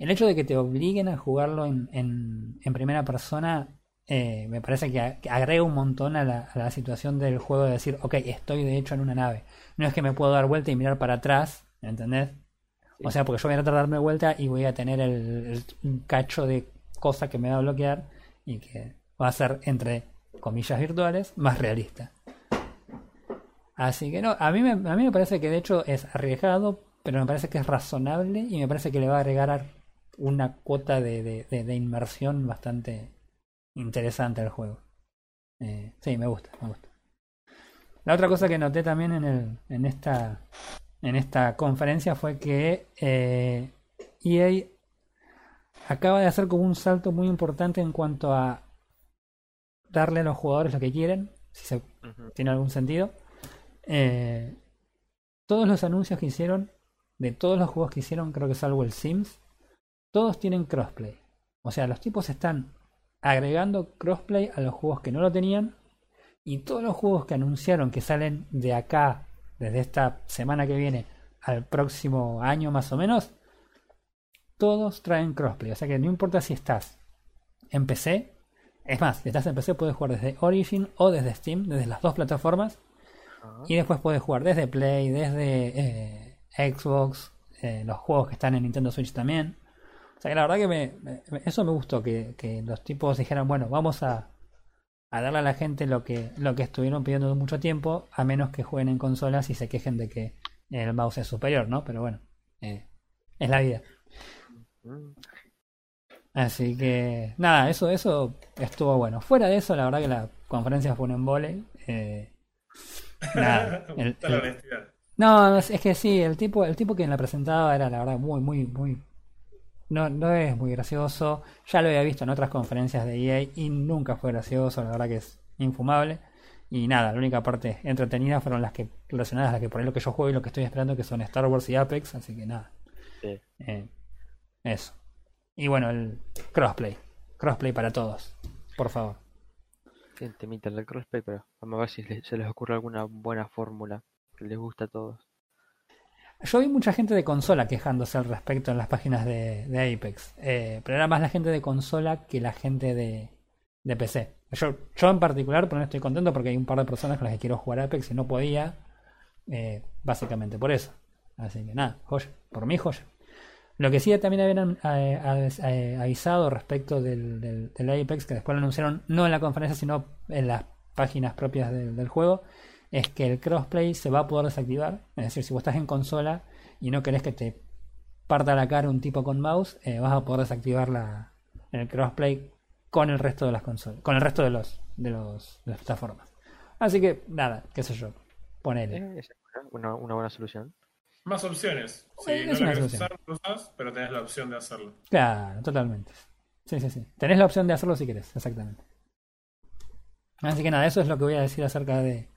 El hecho de que te obliguen a jugarlo en, en- primera persona eh, me parece que, agrega un montón a la, a la situación del juego de decir, ok, estoy de hecho en una nave. No es que me puedo dar vuelta y mirar para atrás, ¿entendés? O sea, porque yo voy a tratar de darme vuelta y voy a tener el, cacho de cosa que me va a bloquear y que va a ser, entre comillas virtuales, más realista. Así que no, a mí, me, a mí me parece que de hecho es arriesgado, pero me parece que es razonable y me parece que le va a agregar una cuota de, de- de- de inmersión bastante interesante al juego. Eh, sí, me gusta, me gusta. La otra cosa que noté también en, el, en, esta, en esta conferencia fue que eh, EA acaba de hacer como un salto muy importante en cuanto a darle a los jugadores lo que quieren, si se tiene algún sentido. Eh, todos los anuncios que hicieron, de todos los juegos que hicieron, creo que salvo el Sims, todos tienen crossplay. O sea, los tipos están agregando crossplay a los juegos que no lo tenían. Y todos los juegos que anunciaron que salen de acá, desde esta semana que viene al próximo año más o menos, todos traen crossplay. O sea que no importa si estás en PC. Es más, si estás en PC puedes jugar desde Origin o desde Steam, desde las dos plataformas. Ah, Y después puedes jugar desde Play, desde eh, Xbox, eh, los juegos que están en Nintendo Switch también. O sea que la verdad que me, me- eso me gustó, que, que los tipos dijeran, bueno, vamos a, a darle a la gente lo que, lo que estuvieron pidiendo mucho tiempo, a menos que jueguen en consolas y se quejen de que el mouse es superior, ¿no? Pero bueno, eh, es la vida. Así que nada, eso, eso estuvo bueno. Fuera de eso, la verdad que la conferencia fue un embole. Eh, nada, el- el- no, es, es que sí, el tipo, el tipo que la presentaba era la verdad muy, muy, muy. No, no es muy gracioso. Ya lo había visto en otras conferencias de EA y nunca fue gracioso, la verdad que es infumable. Y nada, la única parte entretenida fueron las que relacionadas a las que por ahí lo que yo juego y lo que estoy esperando, que son Star Wars y Apex, así que nada. sí. Eh, eso. Y bueno, el crossplay. Crossplay para todos, por favor. Sí, el crossplay, pero vamos a ver si se les ocurre alguna buena fórmula que les guste a todos. Yo vi mucha gente de consola quejándose al respecto en las páginas de, Apex. Eh, pero era más la gente de consola que la gente de, PC. Yo, en particular, por no estoy contento porque hay un par de personas con las que quiero jugar Apex y no podía. eh, básicamente por eso. Así que nada, joya. Por mí, joya. Lo que sí también habían eh, eh, avisado respecto del, del- Apex, que después lo anunciaron no en la conferencia, sino en las páginas propias del juego, es que el crossplay se va a poder desactivar. Es decir, si vos estás en consola y no querés que te parta la cara un tipo con mouse, eh, vas a poder desactivar la, el crossplay con el resto de las consolas, con el resto de los de los de las plataformas. Así que nada, qué sé yo, ponele. Eh, esa es una, una buena solución. Más opciones. Si Eh, no una querés solución. usar, lo usás, pero tenés la opción de hacerlo. Claro, totalmente. Sí, sí, sí. Tenés la opción de hacerlo si querés, exactamente. Así que nada, eso es lo que voy a decir acerca de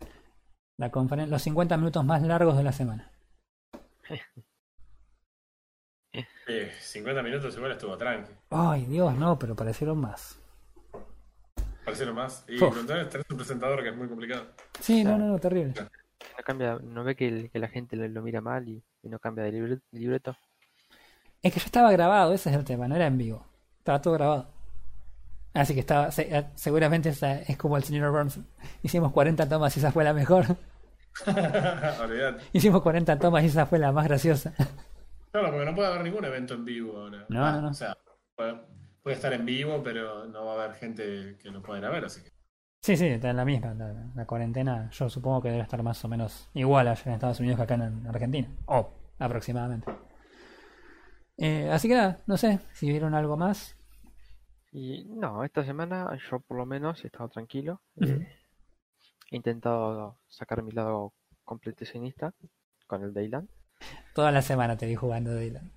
la conferencia, los 50 minutos más largos de la semana. Eh, 50 minutos igual estuvo tranqui. Ay, Dios, no, pero parecieron más. Parecieron más. Y tenés un presentador que es muy complicado. Sí, no, no, no, terrible. No cambia, no ve que, el- que la gente lo, lo mira mal y, y no cambia de libre- libreto. Es que ya estaba grabado, ese es el tema, no era en vivo. Estaba todo grabado. Así que estaba, se- eh, seguramente esa es como el señor Burns. Hicimos 40 tomas y esa fue la mejor. Hicimos 40 tomas y esa fue la más graciosa. Claro, porque no puede haber ningún evento en vivo ahora. No, Ah, no, no. O sea, puede, estar en vivo, pero no va a haber gente que lo pueda ver, así que. Sí, sí, está en la misma. La, la cuarentena yo supongo que debe estar más o menos igual allá en Estados Unidos que acá en Argentina. O aproximadamente. Eh, así que nada, no sé si vieron algo más. Y no, esta semana yo por lo menos he estado tranquilo. Eh, he intentado sacar mi lado completicionista con el Dayland. Toda la semana te vi jugando Dylan.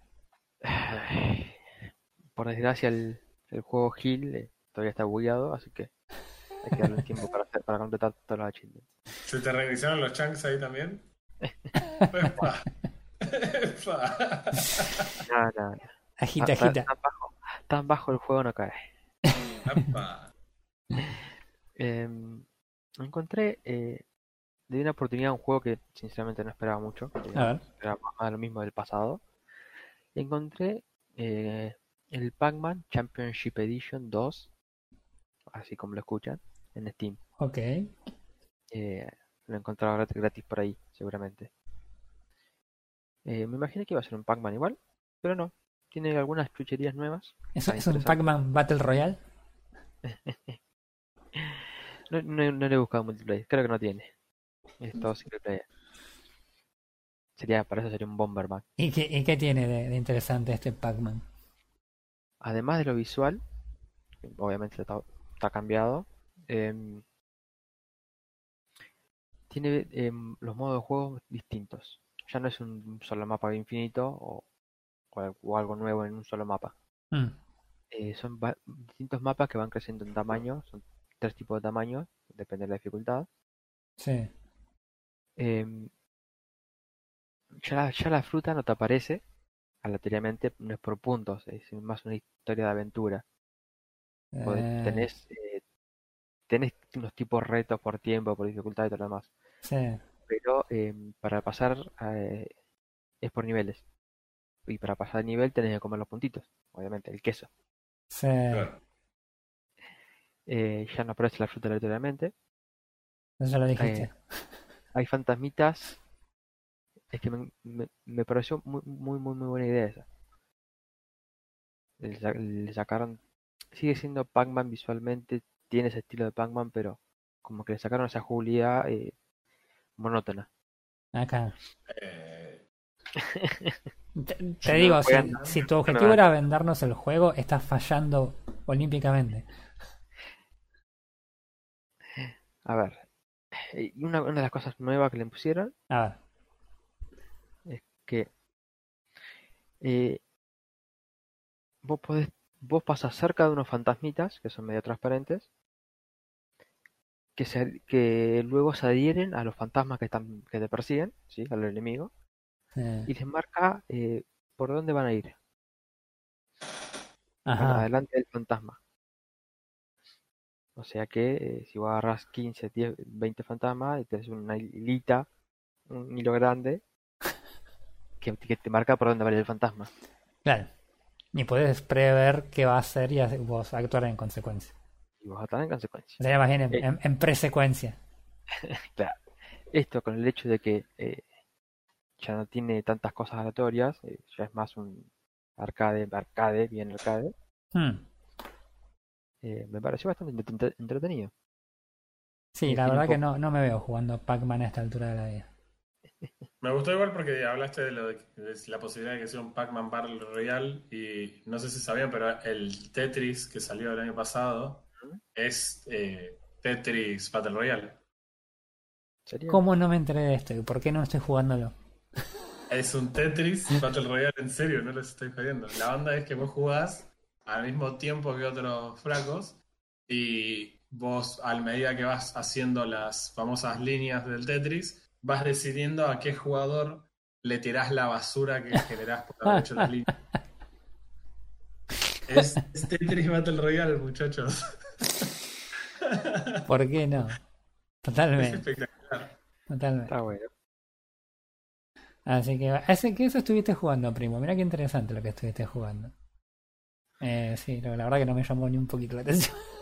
Por desgracia el, el juego Hill eh, todavía está bugueado, así que hay que darle tiempo para, hacer- para completar todos los achievements. ¿Se te reiniciaron los chunks ahí también? Epa. Epa. No, no, no. Agita, tan bajo el juego no cae. Em, encontré, eh, le di una oportunidad a un juego que sinceramente no esperaba mucho. que A ver. Era más lo mismo del pasado. Encontré eh, el Pac-Man Championship Edition 2, así como lo escuchan, en Steam. Ok. Eh, lo encontraba gratis, gratis por ahí, seguramente. Eh, me imaginé que iba a ser un Pac-Man igual, pero no. Tiene algunas chucherías nuevas. ¿Eso es un. Pac-Man Battle Royale? No, no, no le he buscado multiplayer, creo que no tiene. Es todo single player. Sería, para eso sería un Bomberman. ¿Y qué, y qué tiene de, de interesante este Pac-Man? Además de lo visual, obviamente está, está cambiado, em, tiene em, los modos de juego distintos. Ya no es un solo mapa infinito o, o al- o algo nuevo en un solo mapa. Mm, Eh, son distintos mapas que van creciendo en tamaño, son tres tipos de tamaños, depende de la dificultad. sí. Em, ya, la, ya la fruta no te aparece aleatoriamente, no es por puntos, es más una historia de aventura. Podés- Eh, tenés, eh, tenés unos tipos retos por tiempo, por dificultad y todo lo demás. sí. Pero em, para pasar eh, es por niveles. Y para pasar de nivel tenés que comer los puntitos, obviamente, el queso. Sí. Claro. Eh, ya no aparece la fruta aleatoriamente. Eso ya lo dijiste. Eh, hay fantasmitas. Es que me, me, me pareció muy, muy, muy, muy buena idea esa. Le, sa- le sacaron. Sigue siendo Pac-Man visualmente, tiene ese estilo de Pac-Man, pero como que le sacaron esa jugabilidad eh, monótona. Acá. Te, no digo, si, tu objetivo era vendernos el juego, estás fallando olímpicamente. A ver, eh, una, una de las cosas nuevas que le pusieron A ver. es que eh, vos podés, vos pasas cerca de unos fantasmitas que son medio transparentes, que, se, que luego se adhieren a los fantasmas que están, que te persiguen, ¿sí? al enemigo, eh, y les marca eh, por dónde van a ir, ajá. adelante del fantasma. O sea que eh, si vos agarras 15, 10, 20 fantasmas y tenés una hilita, un hilo grande, que, que te marca por dónde va a ir el fantasma. Claro. Y puedes prever qué va a hacer y vos actuar en consecuencia. Y vos estás en consecuencia. Sería más bien en, en, en presecuencia. Claro. Esto con el hecho de que eh, ya no tiene tantas cosas aleatorias, eh, ya es más un arcade, arcade, bien arcade, Hmm. eh, me pareció bastante entre- entretenido. Sí, Eh, la verdad que no, no me veo jugando Pac-Man a esta altura de la vida. me gustó igual porque hablaste de, lo de, de la posibilidad de que sea un Pac-Man Battle Royale y no sé si sabían, pero el Tetris que salió el año pasado es eh, Tetris Battle Royale. ¿Sería? ¿Cómo no me enteré de esto? ¿Y por qué no estoy jugándolo? Es un Tetris Battle Royale en serio, no les estoy jodiendo. La onda es que vos jugás al mismo tiempo que otros flacos y vos, al medida que vas haciendo las famosas líneas del Tetris, vas decidiendo a qué jugador le tirás la basura que generás por haber hecho las líneas. Es, es Tetris Battle Royale, muchachos. ¿Por qué no? Es Totalmente, espectacular. totalmente. Está bueno. Así que, así que eso estuviste jugando, primo. Mira qué interesante lo que estuviste jugando. Eh, sí, la la verdad que no me llamó ni un poquito la atención.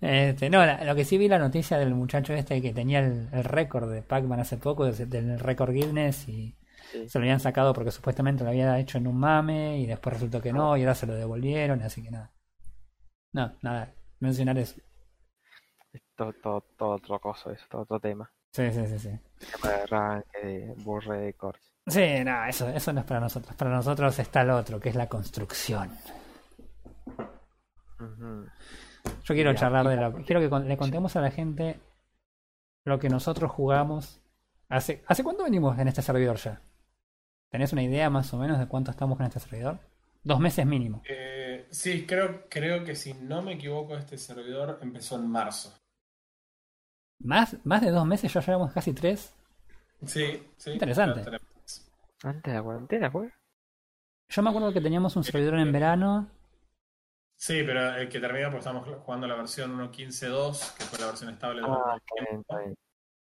Este, no, la- lo que sí vi la noticia del muchacho este que tenía el, el récord de Pac-Man hace poco, de- del récord Guinness, y Sí. se lo habían sacado porque supuestamente lo había hecho en un mame, y después resultó que no, y ahora se lo devolvieron, así que nada. No, nada, mencionar eso. Es todo, todo, todo otro cosa, eso, todo otro tema. Sí, sí, sí, sí. Arranque, Records. Sí, no, eso, eso no es para nosotros. Para nosotros está lo otro, que es la construcción. Yo quiero charlar de la. Quiero que le contemos a la gente lo que nosotros jugamos. ¿Hace, ¿Hace cuánto venimos en este servidor ya? ¿Tenés una idea más o menos de cuánto estamos con este servidor? Dos meses mínimo. Eh, sí, creo, creo que si no me equivoco, este servidor empezó en marzo. ¿Más, más de dos meses? Ya llevamos casi tres. Sí, sí. Interesante. Antes de la cuarentena, fue. Yo me acuerdo que teníamos un servidor en verano. Sí, pero el que termina porque estamos jugando la versión 1.15.2, que fue la versión estable de Ah, está bien, está bien.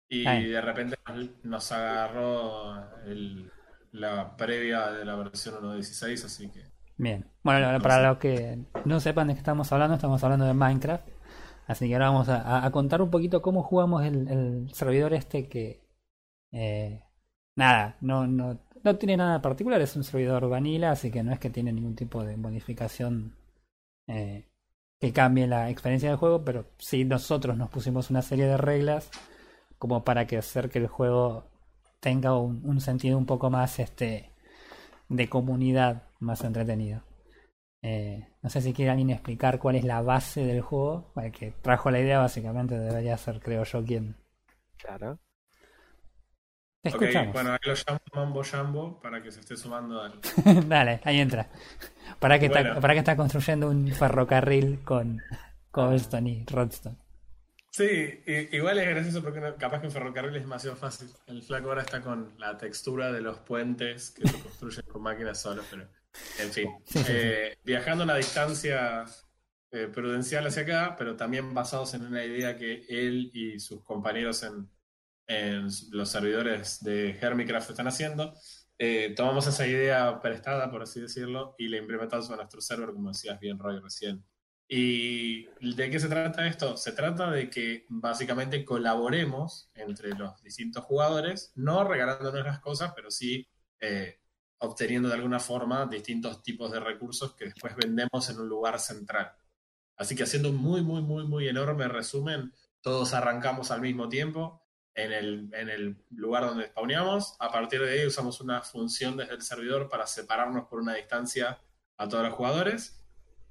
Y de repente nos, agarró el- la previa de la versión 1.16, así que. Bien. Bueno, para los que no sepan de qué estamos hablando, estamos hablando de Minecraft. Así que ahora vamos a, contar un poquito cómo jugamos el, el servidor este que... eh, nada, no, no, no tiene nada particular, es un servidor vanilla, así que no es que tiene ningún tipo de modificación eh, que cambie la experiencia del juego, pero sí nosotros nos pusimos una serie de reglas como para que hacer que el juego tenga un, un sentido un poco más este de comunidad más entretenido. Eh, no sé si quiere alguien explicar cuál es la base del juego. El que trajo la idea básicamente debería ser, creo yo, quien. Claro. Te escuchamos. bueno, ahí lo llamo Mambo Jambo para que se esté sumando al. Dale, ahí entra. Para que, está, Bueno. para que está construyendo un ferrocarril con cobblestone y redstone. Sí, igual es gracioso porque capaz que un ferrocarril es demasiado fácil. El flaco ahora está con la textura de los puentes que se construyen con máquinas solo, pero en fin. Eh, Viajando una distancia eh, prudencial hacia acá, pero también basados en una idea que él y sus compañeros en, en los servidores de Hermicraft están haciendo, eh, tomamos esa idea prestada, por así decirlo, y la implementamos a nuestro server, como decías bien, Roy, recién. ¿Y de qué se trata esto? Se trata de que básicamente colaboremos entre los distintos jugadores, no regalándonos las cosas, pero sí eh, obteniendo de alguna forma distintos tipos de recursos que después vendemos en un lugar central. Así que haciendo un muy, muy, muy, muy enorme resumen, todos arrancamos al mismo tiempo en el, en el lugar donde spawneamos. A partir de ahí usamos una función desde el servidor para separarnos por una distancia a todos los jugadores.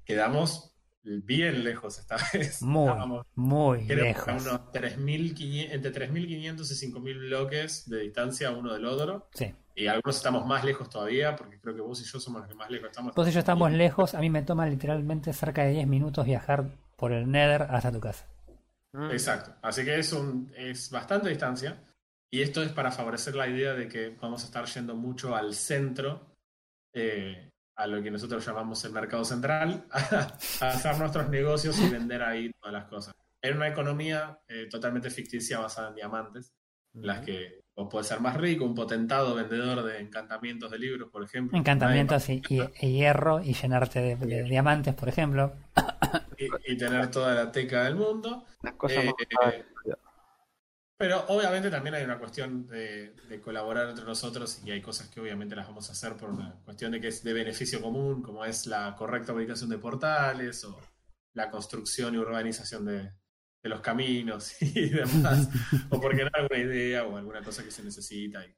Quedamos bien lejos esta vez. Muy, Estábamos, muy creo, lejos. unos 3.500 entre 3.500 y 5.000 bloques de distancia uno del otro. Sí. Y algunos estamos más lejos todavía, porque creo que vos y yo somos los que más lejos estamos. Vos y yo estamos lejos, a mí me toma literalmente cerca de 10 minutos viajar por el Nether hasta tu casa. Mm. Exacto. Así que es, un, es bastante distancia. Y esto es para favorecer la idea de que vamos a estar yendo mucho al centro, eh, a lo que nosotros llamamos el mercado central, a, hacer nuestros negocios y vender ahí todas las cosas. En una economía eh, totalmente ficticia basada en diamantes, en las que vos podés ser más rico, un potentado vendedor de encantamientos de libros, por ejemplo. Encantamientos y, y- y hierro y llenarte de, de diamantes, por ejemplo. Y, y tener toda la teca del mundo. Las cosas Eh, más eh, Pero obviamente también hay una cuestión de, de colaborar entre nosotros y hay cosas que obviamente las vamos a hacer por una cuestión de que es de beneficio común, como es la correcta ubicación de portales o la construcción y urbanización de, de los caminos y demás, o porque no alguna idea o alguna cosa que se necesita y,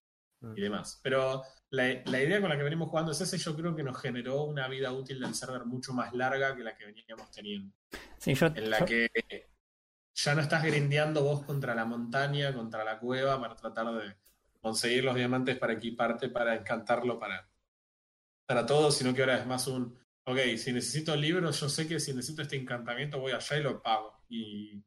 y demás. Pero la, la idea con la que venimos jugando es esa y yo creo que nos generó una vida útil del server mucho más larga que la que veníamos teniendo Sí, yo, en la yo- que ya no estás grindeando vos contra la montaña, contra la cueva, para tratar de conseguir los diamantes para equiparte, para encantarlo para, para todo, sino que ahora es más un, ok, si necesito libros, yo sé que si necesito este encantamiento voy allá y lo pago. Y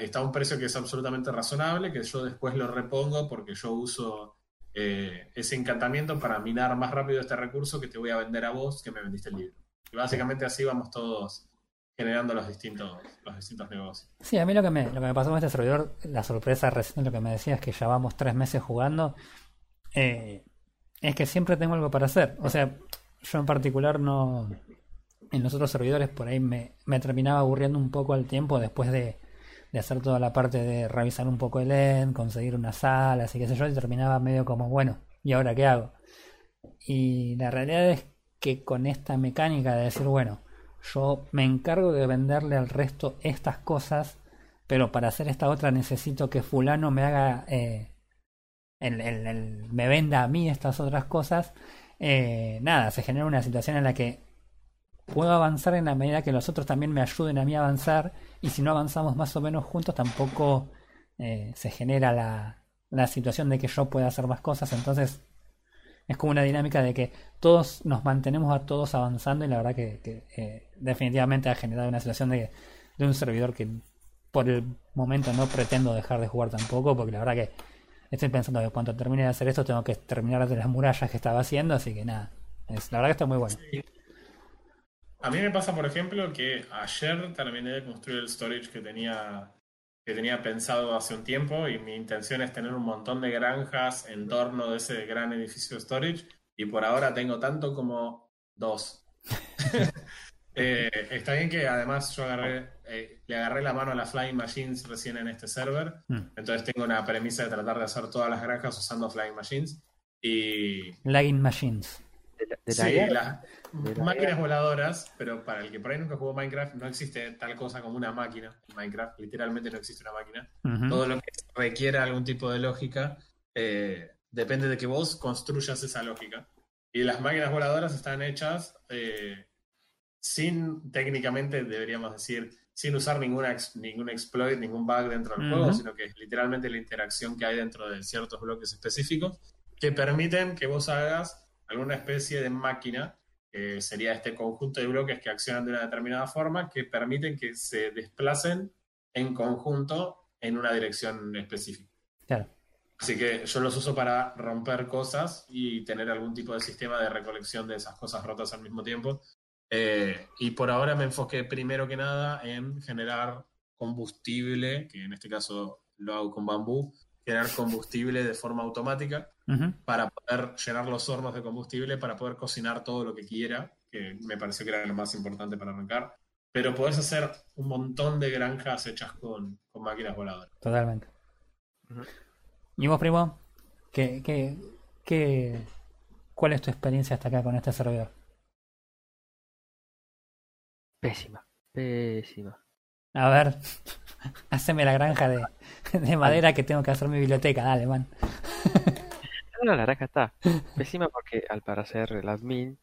está a un precio que es absolutamente razonable, que yo después lo repongo porque yo uso eh, ese encantamiento para minar más rápido este recurso que te voy a vender a vos que me vendiste el libro. Y básicamente así vamos todos generando los distintos, los distintos negocios. Sí, a mí lo que me, lo que me pasó con este servidor, la sorpresa recién lo que me decías que ya vamos tres meses jugando, eh, es que siempre tengo algo para hacer. O sea, yo en particular no. En los otros servidores por ahí me, me terminaba aburriendo un poco al tiempo después de, de hacer toda la parte de revisar un poco el end, conseguir una sala, así que sé yo, y terminaba medio como, bueno, ¿y ahora qué hago? Y la realidad es que con esta mecánica de decir, bueno, yo me encargo de venderle al resto estas cosas, pero para hacer esta otra necesito que fulano me haga, eh, el- el- el- me venda a mí estas otras cosas. Eh, nada, se genera una situación en la que puedo avanzar en la medida que los otros también me ayuden a mí a avanzar, y si no avanzamos más o menos juntos, tampoco eh, se genera la, la situación de que yo pueda hacer más cosas, entonces es como una dinámica de que todos nos mantenemos a todos avanzando y la verdad que, eh, definitivamente ha generado una situación de, de un servidor que por el momento no pretendo dejar de jugar tampoco porque la verdad que estoy pensando que cuando termine de hacer esto tengo que terminar de las murallas que estaba haciendo así que nada es, la verdad que está muy bueno A mí me pasa, por ejemplo, que ayer terminé de construir el storage que tenía, que tenía pensado hace un tiempo y mi intención es tener un montón de granjas en torno de ese gran edificio de storage y por ahora tengo tanto como dos. Eh, está bien que además yo agarré, eh, le agarré la mano a las Flying Machines recién en este server, Mm. entonces tengo una premisa de tratar de hacer todas las granjas usando Flying Machines y lagging machines De la, de la Sí, la máquinas voladoras, pero para el que por ahí nunca jugó Minecraft, no existe tal cosa como una máquina en Minecraft. Literalmente no existe una máquina. Ujú. Todo lo que requiera algún tipo de lógica eh, depende de que vos construyas esa lógica. Y las máquinas voladoras están hechas eh, sin, técnicamente, deberíamos decir, sin usar ninguna, ningún exploit, ningún bug dentro del Ujú. juego, sino que es literalmente la interacción que hay dentro de ciertos bloques específicos que permiten que vos hagas alguna especie de máquina, que sería este conjunto de bloques que accionan de una determinada forma, que permiten que se desplacen en conjunto en una dirección específica. claro Así que yo los uso para romper cosas y tener algún tipo de sistema de recolección de esas cosas rotas al mismo tiempo. Eh, y por ahora me enfoqué primero que nada en generar combustible, que en este caso lo hago con bambú, generar combustible de forma automática para poder llenar los hornos de combustible, para poder cocinar todo lo que quiera, que me pareció que era lo más importante para arrancar. Pero podés hacer un montón de granjas hechas con, con máquinas voladoras. Totalmente. Ujú. ¿Y vos, primo? ¿Qué, qué, qué, ¿Cuál es tu experiencia hasta acá con este servidor? Pésima, pésima. A ver, haceme la granja de, de madera que tengo que hacer mi biblioteca, dale, man. No, la granja está. Pésima porque al parecer el admin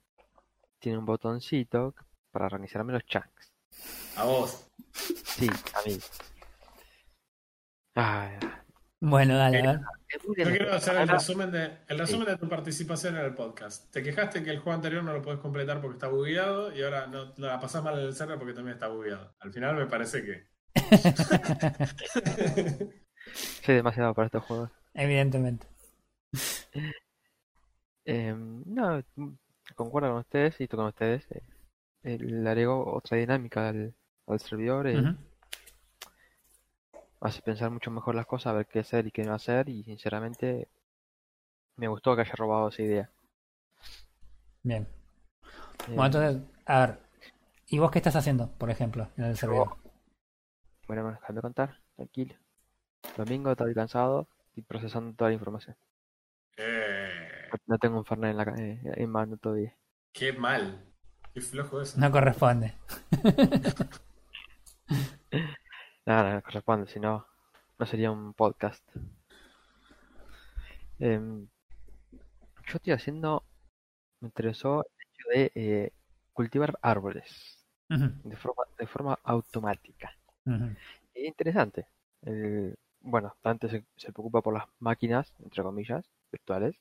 tiene un botoncito para organizarme los chunks. A vos. Sí, a mí. Ay, Bueno, dale, a ver. es muy Yo quiero hacer el resumen, de, el resumen de tu participación en el podcast. Te quejaste que el juego anterior no lo puedes completar porque está bugueado y ahora no la pasás mal en el server porque también está bugueado. Al final me parece que. Soy demasiado para estos juegos. Evidentemente. Em, no, concuerdo con ustedes y estoy con ustedes. eh, le agrego otra dinámica al, al servidor. eh, hace pensar mucho mejor las cosas, a ver qué hacer y qué no hacer. Y sinceramente, me gustó que haya robado esa idea. Bien. Eh, Bueno, entonces, a ver. ¿Y vos qué estás haciendo, por ejemplo, en el servidor? Bueno, déjame contar, tranquilo. Domingo, estoy cansado y procesando toda la información. Eh, No tengo un Fernet en, la, eh, en mano todavía. qué mal. Qué flojo eso. No corresponde. Nada, no corresponde, si no, no sería un podcast. Em, yo estoy haciendo, me interesó el hecho de eh, cultivar árboles de forma, de forma automática. Es interesante. El- bueno, Dante se, se preocupa por las máquinas, entre comillas, virtuales.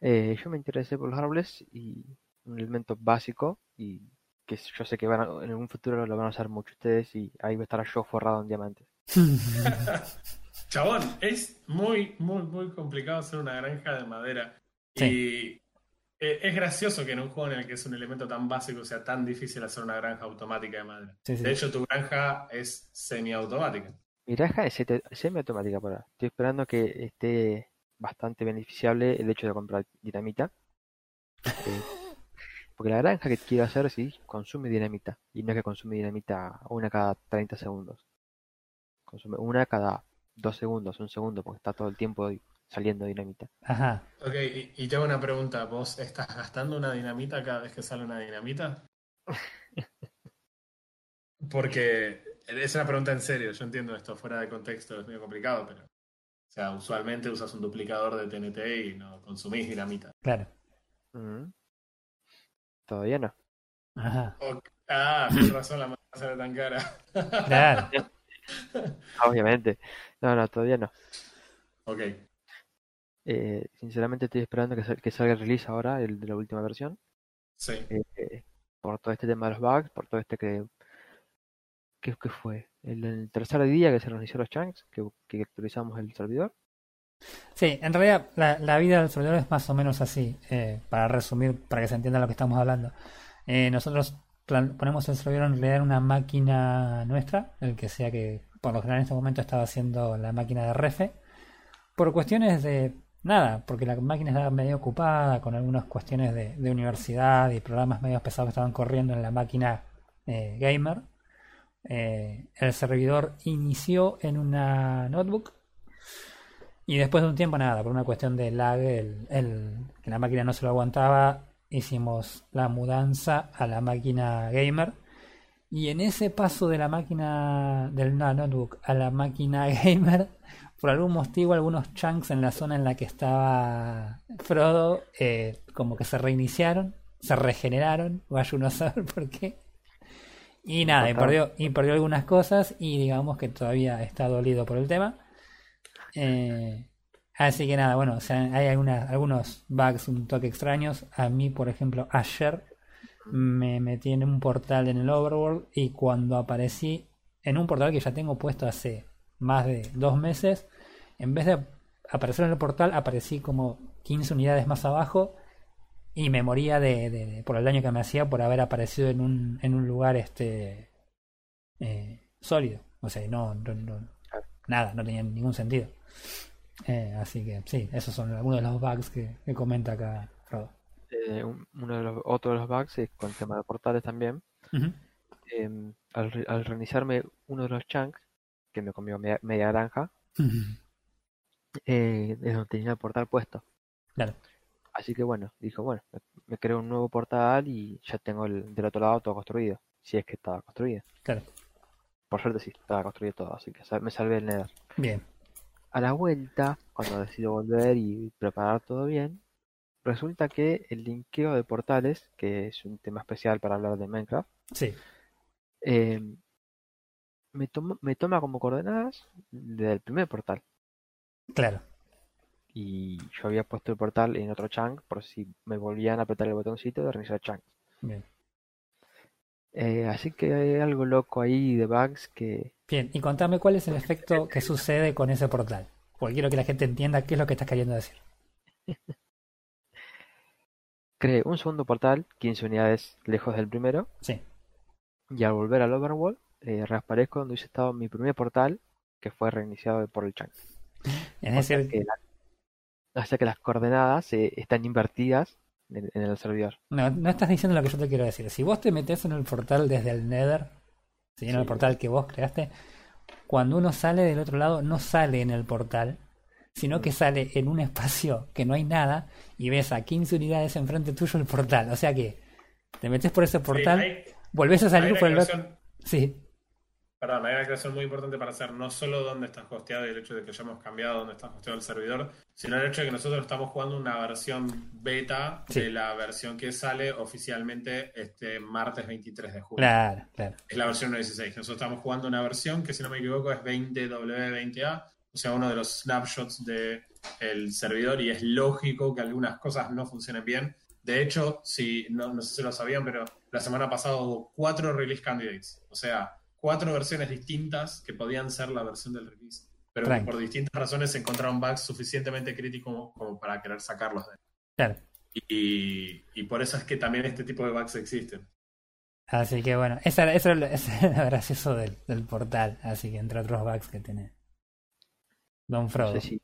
Eh, yo me interesé por los árboles y un elemento básico y que yo sé que van a- en un futuro lo van a usar mucho ustedes y ahí va a estar yo forrado en diamantes. Chabón, es muy, muy, muy complicado hacer una granja de madera. Y eh, es gracioso que en un juego en el que es un elemento tan básico sea tan difícil hacer una granja automática de madera. Sí, sí. De hecho, tu granja es semiautomática. Mi granja es semiautomática por ahora. Estoy esperando que esté bastante beneficiable el hecho de comprar dinamita. Eh, porque la granja que quiero hacer sí consume dinamita. Y no es que consume dinamita una cada 30 segundos. Consume una cada 2 segundos, un segundo, porque está todo el tiempo saliendo dinamita. Ajá. Ok, y, y te hago una pregunta. ¿Vos estás gastando una dinamita cada vez que sale una dinamita? Porque es una pregunta en serio. Yo entiendo esto fuera de contexto, es medio complicado, pero. O sea, usualmente usas un duplicador de TNT y no consumís dinamita. Claro. Mm. Todavía no. Ajá. Ah, con razón la madera sale tan cara. Claro. Obviamente. No, no, todavía no. Ok. Eh, sinceramente estoy esperando que, sal- que salga el release ahora, el de la última versión. Sí. eh, por todo este tema de los bugs, por todo este que... ¿Qué, qué fue? El, el tercer día que se hicieron los chunks, que, que actualizamos el servidor. Sí, en realidad la, la vida del servidor es más o menos así. eh, para resumir, para que se entienda lo que estamos hablando. Eh, nosotros plan- ponemos el servidor en realidad en una máquina nuestra, el que sea que por lo general en este momento estaba haciendo la máquina de Refe. Por cuestiones de nada, porque la máquina estaba medio ocupada con algunas cuestiones de, universidad y programas medio pesados que estaban corriendo en la máquina eh, gamer. Eh, el servidor inició en una notebook y después de un tiempo, nada, por una cuestión de lag, el, el- que la máquina no se lo aguantaba, hicimos la mudanza a la máquina gamer. Y en ese paso de la máquina del no, notebook a la máquina gamer, por algún motivo, algunos chunks en la zona en la que estaba Frodo, eh, como que se reiniciaron, se regeneraron, vaya uno a saber por qué. Y nada, y perdió, y perdió algunas cosas y digamos que todavía está dolido por el tema. Eh, así que nada, bueno, o sea, hay algunas, algunos bugs un toque extraños. A mí, por ejemplo, ayer me metí en un portal en el Overworld y cuando aparecí en un portal que ya tengo puesto hace más de dos meses, en vez de aparecer en el portal, aparecí como 15 unidades más abajo y me moría de, de- de- por el daño que me hacía por haber aparecido en un, en un lugar este eh, sólido. O sea, no, no, no- nada, no tenían ningún sentido. Eh, así que sí, esos son algunos de los bugs que, que comenta acá Frodo. Eh, un- uno de los, otro de los bugs es con el tema de portales también. Em, al, al reiniciarme uno de los chunks, que me comió media, media granja, eh, es donde tenía el portal puesto. Claro, Así que bueno, dijo, bueno, me, me creo un nuevo portal y ya tengo el del otro lado todo construido. Si es que estaba construido. claro. Por suerte sí, estaba construido todo, así que me salvé el Nether. Bien. A la vuelta, cuando decido volver y preparar todo bien, resulta que el linkeo de portales, que es un tema especial para hablar de Minecraft, Sí, eh, me, toma, me toma como coordenadas del primer portal. claro. Y yo había puesto el portal en otro chunk por si me volvían a apretar el botoncito de reiniciar chunk. Bien. Eh, así que hay algo loco ahí de bugs que Bien, y contame cuál es el efecto que sucede con ese portal. Porque quiero que la gente entienda qué es lo que estás queriendo decir. creé un segundo portal, 15 unidades lejos del primero, Sí, y al volver al overworld, eh, reaparezco donde hubiese estado mi primer portal, que fue reiniciado por el chunk. en O sea ese, que, la- o sea que las coordenadas eh, están invertidas en, en el servidor. no, no estás diciendo lo que yo te quiero decir. Si vos te metes en el portal desde el Nether, ¿sí? en el portal que vos creaste, cuando uno sale del otro lado, no sale en el portal, sino que sale en un espacio que no hay nada y ves a 15 unidades enfrente tuyo el portal. O sea que te metes por ese portal, Sí, hay- volvés a salir por el otro. Sí, Perdón, hay una aclaración muy importante para hacer, no solo dónde está hosteado y el hecho de que hayamos cambiado dónde está hosteado el servidor, sino el hecho de que nosotros estamos jugando una versión beta Sí. de la versión que sale oficialmente este martes 23 de julio. claro, claro. Es la versión 16. Nosotros estamos jugando una versión que, si no me equivoco, es 20W20A, o sea, uno de los snapshots del servidor, y es lógico que algunas cosas no funcionen bien. De hecho, si no, no sé si lo sabían, pero la semana pasada hubo cuatro release candidates, o sea, cuatro versiones distintas que podían ser la versión del release, pero que por distintas razones se encontraron bugs suficientemente críticos como, como para querer sacarlos de claro. y, y por eso es que también este tipo de bugs existen. Así que bueno, eso era, eso eso era lo gracioso del, del portal. Así que entre otros bugs que tiene Don No Frodo. sé si,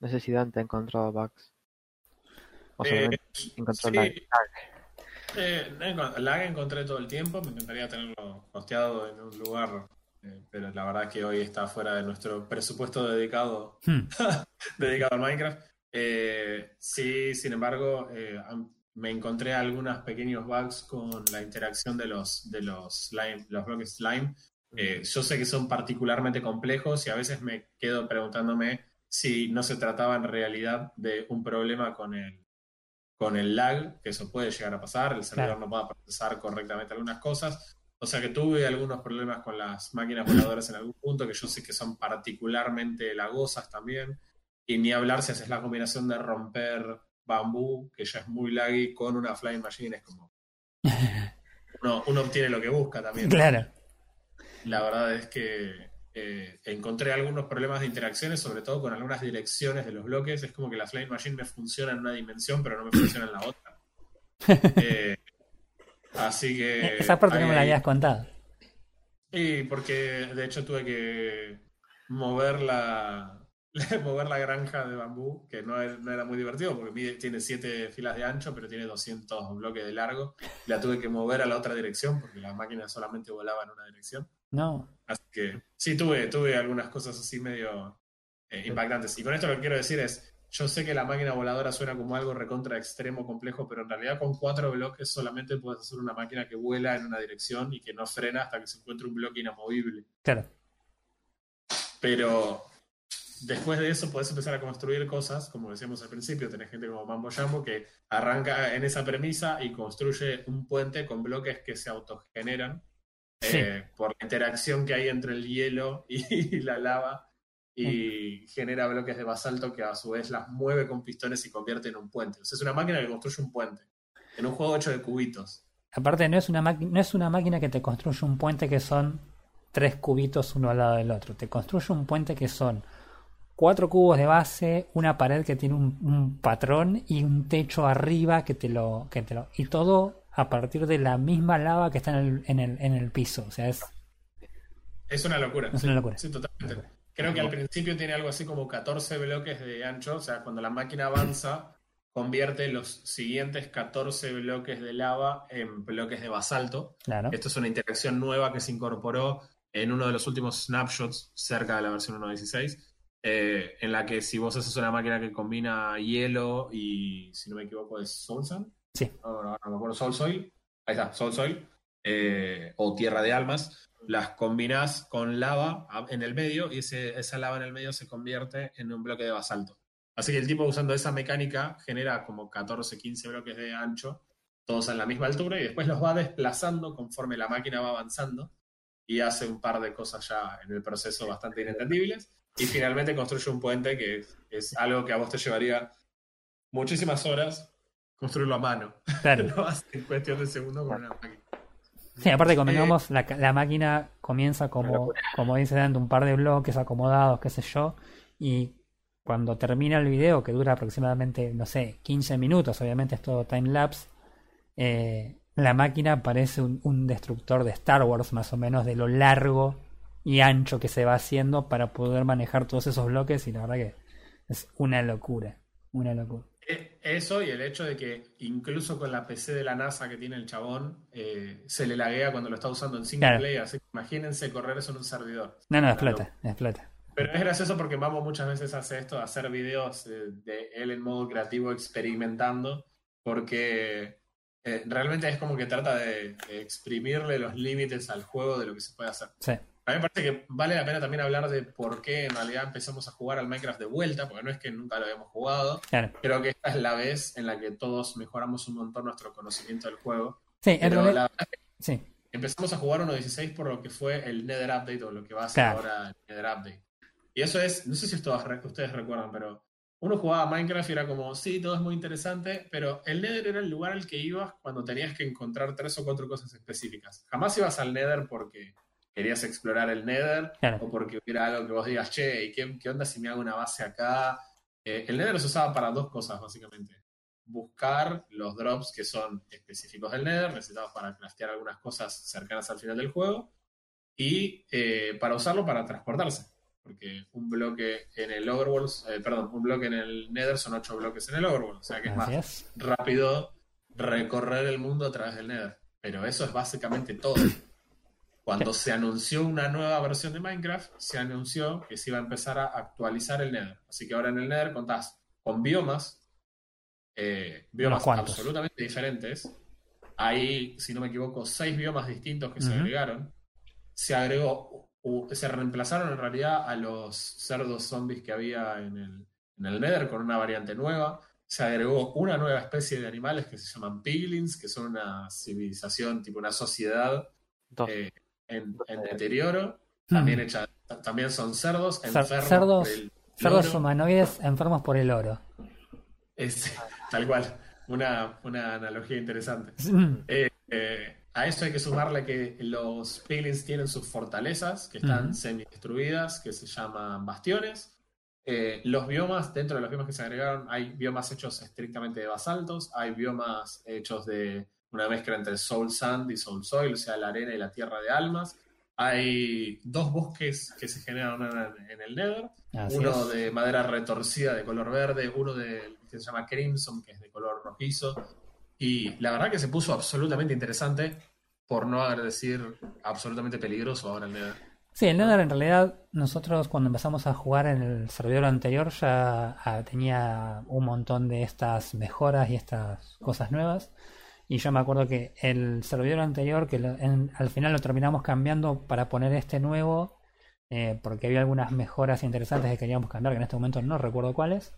no sé si Dante ha encontrado bugs. O Eh, encontró sí. lag. Eh, lag encontré todo el tiempo, me encantaría tenerlo hosteado en un lugar, eh, pero la verdad que hoy está fuera de nuestro presupuesto dedicado, Hmm, dedicado al Minecraft. Eh, sí, sin embargo, eh, me encontré algunos pequeños bugs con la interacción de los, de los, slime, los bloques slime. Eh, yo sé que son particularmente complejos y a veces me quedo preguntándome si no se trataba en realidad de un problema con el, con el lag, que eso puede llegar a pasar, el servidor Claro. no pueda procesar correctamente algunas cosas. O sea que tuve algunos problemas con las máquinas voladoras en algún punto, que yo sé que son particularmente lagosas también. Y ni hablar si haces la combinación de romper bambú, que ya es muy laggy, con una flying machine, es como... Uno, uno obtiene lo que busca también. claro. La verdad es que eh, encontré algunos problemas de interacciones, sobre todo con algunas direcciones de los bloques. Es como que la Flame Machine me funciona en una dimensión, pero no me funciona en la otra. Eh, así que. Esa parte no me la habías contado. Y porque de hecho tuve que mover la, mover la granja de bambú, que no era, no era muy divertido porque mide- tiene 7 filas de ancho, pero tiene 200 bloques de largo. La tuve que mover a la otra dirección porque la máquina solamente volaba en una dirección. No. Así que sí, tuve, tuve algunas cosas así medio eh, impactantes. Y con esto lo que quiero decir es, yo sé que la máquina voladora suena como algo recontra extremo, complejo, pero en realidad con cuatro bloques solamente puedes hacer una máquina que vuela en una dirección y que no frena hasta que se encuentre un bloque inamovible. Claro. Pero después de eso podés empezar a construir cosas, como decíamos al principio, tenés gente como Mambo Jambo que arranca en esa premisa y construye un puente con bloques que se autogeneran Sí. eh, por la interacción que hay entre el hielo y la lava y genera bloques de basalto que a su vez las mueve con pistones y convierte en un puente. O sea, es una máquina que construye un puente en un juego hecho de cubitos. Aparte, no es, una no es una máquina que te construye un puente que son tres cubitos uno al lado del otro. Te construye un puente que son cuatro cubos de base, una pared que tiene un, un patrón y un techo arriba que te lo, que te lo. Y todo a partir de la misma lava que está en el, en el, en el piso. O sea, es. Es una locura. Es una locura. Sí, totalmente. Creo que al principio tiene algo así como 14 bloques de ancho, o sea, cuando la máquina avanza, convierte los siguientes 14 bloques de lava en bloques de basalto. Claro. Esto es una interacción nueva que se incorporó en uno de los últimos snapshots cerca de la versión 1.16, eh, en la que si vos haces una máquina que combina hielo y, si no me equivoco, es Soul Sand. Sí. No, no, me acuerdo, Soul Soil. Ahí está, Soul Soil. eh, o Tierra de Almas. Las combinas con lava en el medio y ese- esa lava en el medio se convierte en un bloque de basalto. Así que el tipo usando esa mecánica genera como 14, 15 bloques de ancho, todos a la misma altura, y después los va desplazando conforme la máquina va avanzando y hace un par de cosas ya en el proceso bastante inentendibles. Y finalmente construye un puente que es, es algo que a vos te llevaría muchísimas horas construirlo a mano. Claro. Lo haces en cuestión de segundos con una máquina. Sí, aparte convengamos, la, la máquina comienza como, como dice Dante, un par de bloques acomodados, qué sé yo, y cuando termina el video, que dura aproximadamente, no sé, 15 minutos, obviamente es todo time lapse, eh, la máquina parece un, un destructor de Star Wars, más o menos, de lo largo y ancho que se va haciendo para poder manejar todos esos bloques, y la verdad que es una locura, una locura. Eh, Eso y el hecho de que incluso con la PC de la NASA que tiene el chabón, eh, se le laguea cuando lo está usando en single Claro. player. Así que imagínense correr eso en un servidor. No, no, Una explota, explota. Pero es gracioso porque Mambo muchas veces hace esto, hacer videos eh, de él en modo creativo experimentando, porque eh, realmente es como que trata de, de exprimirle los límites al juego de lo que se puede hacer. Sí, A mí me parece que vale la pena también hablar de por qué en realidad empezamos a jugar al Minecraft de vuelta, porque no es que nunca lo habíamos jugado. claro. Creo que esta es la vez en la que todos mejoramos un montón nuestro conocimiento del juego. Sí, Pero la verdad sí. empezamos a jugar 1.16 por lo que fue el Nether Update o lo que va a ser Claro. ahora el Nether Update. Y eso es, no sé si ustedes, ustedes recuerdan, pero uno jugaba a Minecraft y era como, sí, todo es muy interesante, pero el Nether era el lugar al que ibas cuando tenías que encontrar tres o cuatro cosas específicas. Jamás ibas al Nether porque querías explorar el Nether Claro. o porque hubiera algo que vos digas, che, ¿y qué, qué onda si me hago una base acá? Eh, el Nether se usaba para dos cosas, básicamente. Buscar los drops que son específicos del Nether, necesitados para craftear algunas cosas cercanas al final del juego, y eh, para usarlo para transportarse. Porque un bloque en el Overworld, eh, perdón, un bloque en el Nether son ocho bloques en el Overworld. O sea que es más es. rápido recorrer el mundo a través del Nether. Pero eso es básicamente todo. Cuando se anunció una nueva versión de Minecraft, se anunció que se iba a empezar a actualizar el Nether. Así que ahora en el Nether contás con biomas, eh, biomas absolutamente diferentes. Hay, si no me equivoco, seis biomas distintos que se agregaron. Se agregó, se reemplazaron en realidad a los cerdos zombies que había en el, en el Nether con una variante nueva. Se agregó una nueva especie de animales que se llaman piglins, que son una civilización, tipo una sociedad Dos. eh, en, en deterioro. También, Mm. hecha, también son cerdos, Cer- enfermos cerdos- por el Cerdos humanoides enfermos por el oro. Es- tal cual, una, una analogía interesante. Mm, Eh, eh, a esto hay que sumarle que los piglins tienen sus fortalezas, que están Ujú. semi-destruidas, que se llaman bastiones. Eh, los biomas, dentro de los biomas que se agregaron, hay biomas hechos estrictamente de basaltos, hay biomas hechos de una mezcla entre soul sand y soul soil, o sea, la arena y la tierra de almas. Hay dos bosques que se generan en, el Nether, así uno es. de madera retorcida de color verde, uno de, que se llama Crimson, que es de color rojizo. Y la verdad que se puso absolutamente interesante, por no decir absolutamente peligroso ahora el Nether. Sí, el Nether en realidad nosotros cuando empezamos a jugar en el servidor anterior ya ah, tenía un montón de estas mejoras y estas cosas nuevas. Y yo me acuerdo que el servidor anterior, que lo- en- al final lo terminamos cambiando para poner este nuevo, eh, porque había algunas mejoras interesantes que queríamos cambiar, que en este momento no recuerdo cuáles.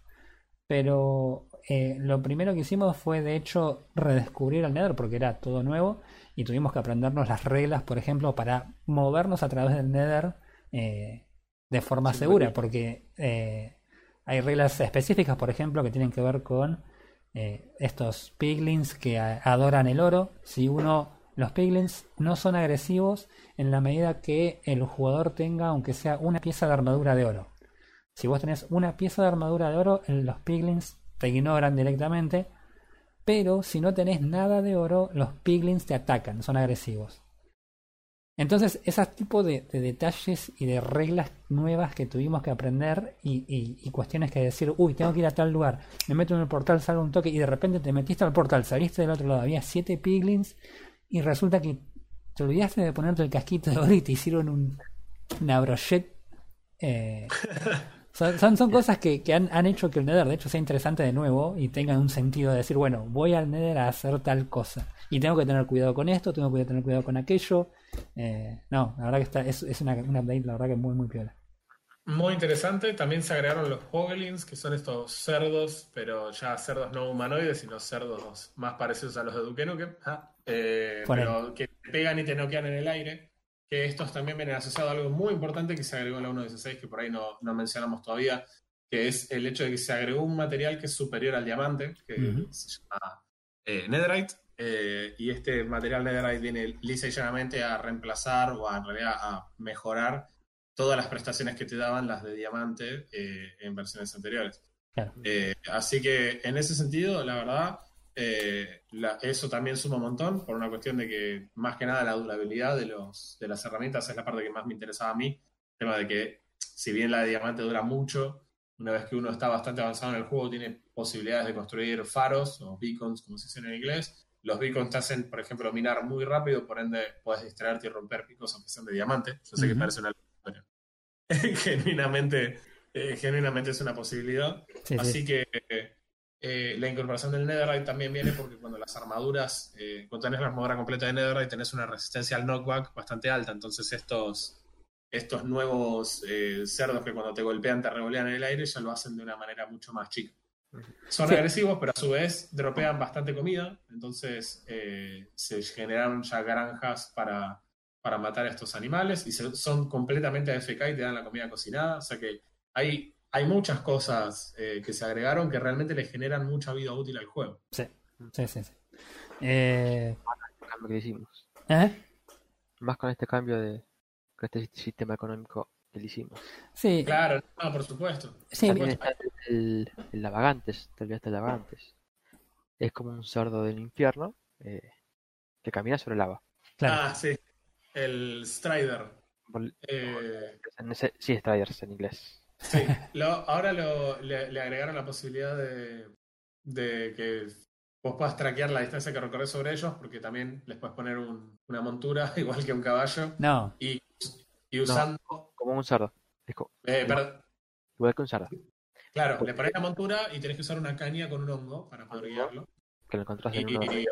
Pero eh, lo primero que hicimos fue de hecho redescubrir el Nether porque era todo nuevo y tuvimos que aprendernos las reglas, por ejemplo, para movernos a través del Nether eh, de forma Sí, segura, porque hay reglas específicas, por ejemplo, que tienen que ver con eh, estos piglins que adoran el oro. Si uno, los piglins no son agresivos en la medida que el jugador tenga, aunque sea una pieza de armadura de oro. Si vos tenés una pieza de armadura de oro, los piglins te ignoran directamente. Pero si no tenés nada de oro, los piglins te atacan, son agresivos. Entonces, esos tipos de, de detalles y de reglas nuevas que tuvimos que aprender y, y- y cuestiones que decir, uy, tengo que ir a tal lugar, me meto en el portal, salgo un toque y de repente te metiste al portal, saliste del otro lado, había siete piglins y resulta que te olvidaste de ponerte el casquito de oro y hicieron un, una brochette. eh, son, son, son cosas que, que han, han hecho que el Nether de hecho sea interesante de nuevo y tenga un sentido de decir, bueno, voy al Nether a hacer tal cosa. Y tengo que tener cuidado con esto, tengo que tener cuidado con aquello. Eh, no, la verdad que está, es, es una, una update, la verdad que muy, muy piola. Muy interesante. También se agregaron los Hoglins, que son estos cerdos, pero ya cerdos no humanoides, sino cerdos más parecidos a los de Duke Nukem. Ah, eh, pero que te pegan y te noquean en el aire. Que estos también vienen asociados a algo muy importante que se agregó en la 1.16, que por ahí no, no mencionamos todavía, que es el hecho de que se agregó un material que es superior al diamante, que Ujú. se llama eh, Netherite. eh, y este material Netherite viene lisa y llanamente a reemplazar o a, en realidad a mejorar todas las prestaciones que te daban las de diamante eh, en versiones anteriores. Claro. Eh, así que en ese sentido, la verdad, eh, la- eso también suma un montón por una cuestión de que más que nada la durabilidad de, los, de las herramientas es la parte que más me interesaba a mí. El tema de que si bien la de diamante dura mucho, una vez que uno está bastante avanzado en el juego, tiene posibilidades de construir faros o beacons, como se dice en inglés. Los beacons te hacen, por ejemplo, minar muy rápido, por ende puedes distraerte y romper picos aunque sean de diamante. Yo sé que Ujú. parece una genuinamente, eh, genuinamente es una posibilidad. Sí, sí. Así que eh, la incorporación del Netherite también viene porque cuando las armaduras, eh, cuando tenés la armadura completa de Netherite, tenés una resistencia al knockback bastante alta. Entonces estos, estos nuevos eh, cerdos que cuando te golpean te revolean en el aire ya lo hacen de una manera mucho más chica. Son Sí. agresivos, pero a su vez dropean bastante comida. Entonces eh, se generaron ya granjas para, para matar a estos animales y se- son completamente AFK y te dan la comida cocinada. O sea que hay, hay muchas cosas eh, que se agregaron que realmente le generan mucha vida útil al juego. Sí, sí, sí. sí. Eh, El cambio que hicimos. ¿eh? Más con este cambio de con este sistema económico que le hicimos. Sí, Claro, no, por supuesto. sí, También está el, el lavagantes, te olvidaste del lavagantes. Es como un cerdo del infierno eh, que camina sobre lava. claro. Ah, sí. El Strider. Eh, en ese- sí, Striders en inglés. Sí, lo- ahora lo- le, le agregaron la posibilidad de, de que vos puedas traquear la distancia que recorres sobre ellos, porque también les puedes poner un- una montura, igual que un caballo, No, y, y usando. Como un cerdo. Eh, perdón, igual que un cerdo. claro, le pones la montura y tenés que usar una caña con un hongo para poder guiarlo. Que lo encontrás en Y uno de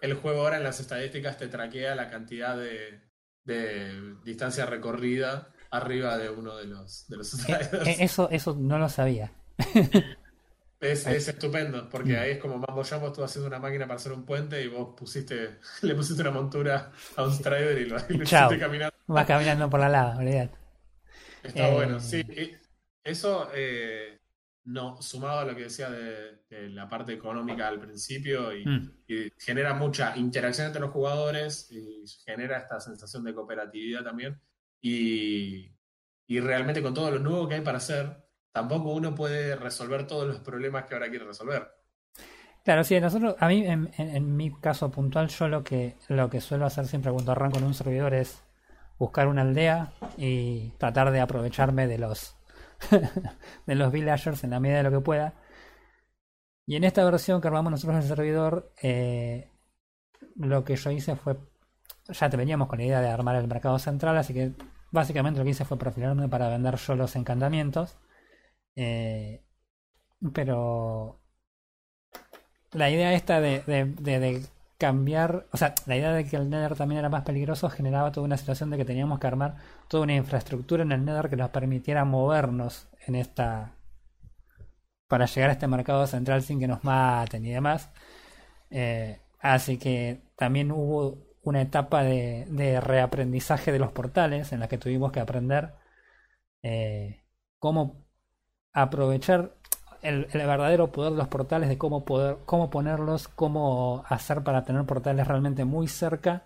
el juego ahora en las estadísticas te traquea la cantidad de, de distancia recorrida arriba de uno de los, de los sliders. eh, eso, eso no lo sabía. Es, es estupendo, porque ahí es como Mambo Jumbo estuvo haciendo una máquina para hacer un puente y vos pusiste, le pusiste una montura a un Strider y lo, y lo Chao. hiciste caminando. Vas caminando por la lava, olvidate. Está Eh, bueno, sí. Eso, eh, no, sumado a lo que decía de, de la parte económica al principio, y, Mm. y genera mucha interacción entre los jugadores y genera esta sensación de cooperatividad también. Y, y realmente con todo lo nuevo que hay para hacer, tampoco uno puede resolver todos los problemas que ahora quiere resolver. Claro, sí, nosotros, a mí, en, en- mi caso puntual, yo lo que, lo que suelo hacer siempre cuando arranco en un servidor es buscar una aldea y tratar de aprovecharme de los de los villagers en la medida de lo que pueda. Y en esta versión que armamos nosotros el servidor, eh, lo que yo hice fue, ya te veníamos con la idea de armar el mercado central, así que básicamente lo que hice fue perfilarme para vender yo los encantamientos. Eh, pero la idea esta de, cambiar, o sea, la idea de que el Nether también era más peligroso generaba toda una situación de que teníamos que armar toda una infraestructura en el Nether que nos permitiera movernos en esta para llegar a este mercado central sin que nos maten y demás. Eh, así que también hubo una etapa de, reaprendizaje de los portales en la que tuvimos que aprender eh, cómo aprovechar el, verdadero poder de los portales, de cómo poder, cómo ponerlos, cómo hacer para tener portales realmente muy cerca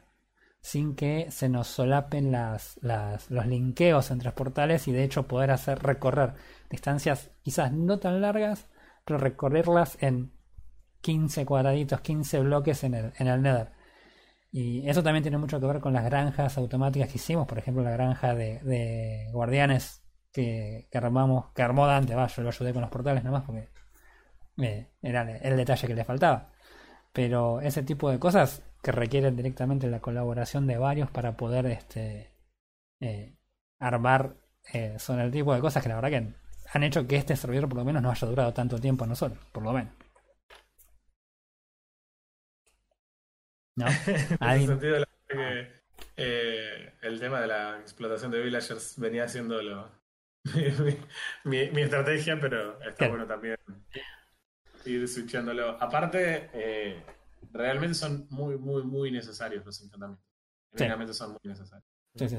sin que se nos solapen los linkeos entre portales y de hecho poder hacer recorrer distancias quizás no tan largas, pero recorrerlas en 15 cuadraditos, 15 bloques en el, en el Nether. Y eso también tiene mucho que ver con las granjas automáticas que hicimos, por ejemplo la granja de, guardianes que, que armamos, que armó Dante, va, yo lo ayudé con los portales nomás porque eh, era el detalle que le faltaba. Pero ese tipo de cosas que requieren directamente la colaboración de varios para poder este eh, armar eh, son el tipo de cosas que la verdad que han hecho que este servidor por lo menos no haya durado tanto tiempo a nosotros, por lo menos. ¿No? en ese sentido, la que eh, el tema de la explotación de villagers venía siendo lo, mi, mi- mi estrategia, pero está Claro. bueno también ir switchándolo. Aparte, eh, realmente son muy, muy, muy necesarios los encantamientos. Sí. Realmente son muy necesarios. Sí, sí.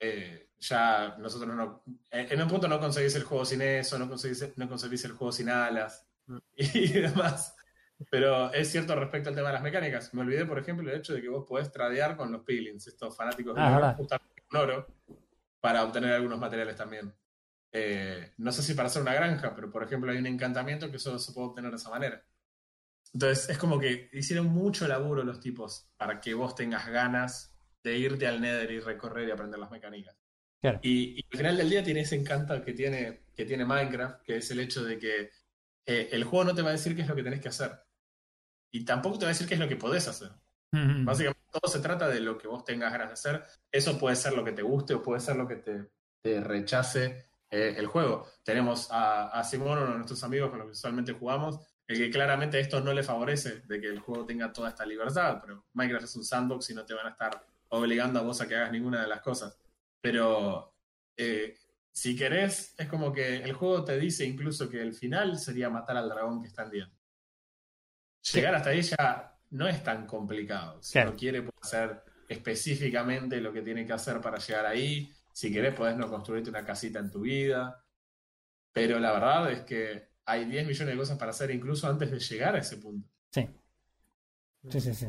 Eh, ya nosotros no. En en un punto no conseguís el juego sin eso, no conseguís, no conseguís el juego sin alas Mm. y demás. Pero es cierto respecto al tema de las mecánicas. Me olvidé, por ejemplo, el hecho de que vos podés tradear con los piglins, estos fanáticos de Ah, justamente con oro, para obtener algunos materiales también. Eh, no sé si para hacer una granja, pero por ejemplo hay un encantamiento que solo se puede obtener de esa manera. Entonces es como que hicieron mucho laburo los tipos para que vos tengas ganas de irte al Nether y recorrer y aprender las mecánicas. Claro. Y, y al final del día tiene ese encanto que tiene, que tiene Minecraft, que es el hecho de que eh, el juego no te va a decir qué es lo que tenés que hacer. Y tampoco te va a decir qué es lo que podés hacer. Mm, Básicamente todo se trata de lo que vos tengas ganas de hacer. Eso puede ser lo que te guste o puede ser lo que te, te rechace eh, el juego. Tenemos a, a Simón, uno de nuestros amigos con los que usualmente jugamos, el que claramente esto no le favorece de que el juego tenga toda esta libertad, pero Minecraft es un sandbox y no te van a estar obligando a vos a que hagas ninguna de las cosas. Pero eh, si querés, es como que el juego te dice incluso que el final sería matar al dragón que está en día. Llegar hasta ahí ya no es tan complicado. Si Claro. no quiere, puede hacer específicamente lo que tiene que hacer para llegar ahí. Si querés, podés no construirte una casita en tu vida. Pero la verdad es que hay 10 millones de cosas para hacer incluso antes de llegar a ese punto. Sí. Sí, sí, sí.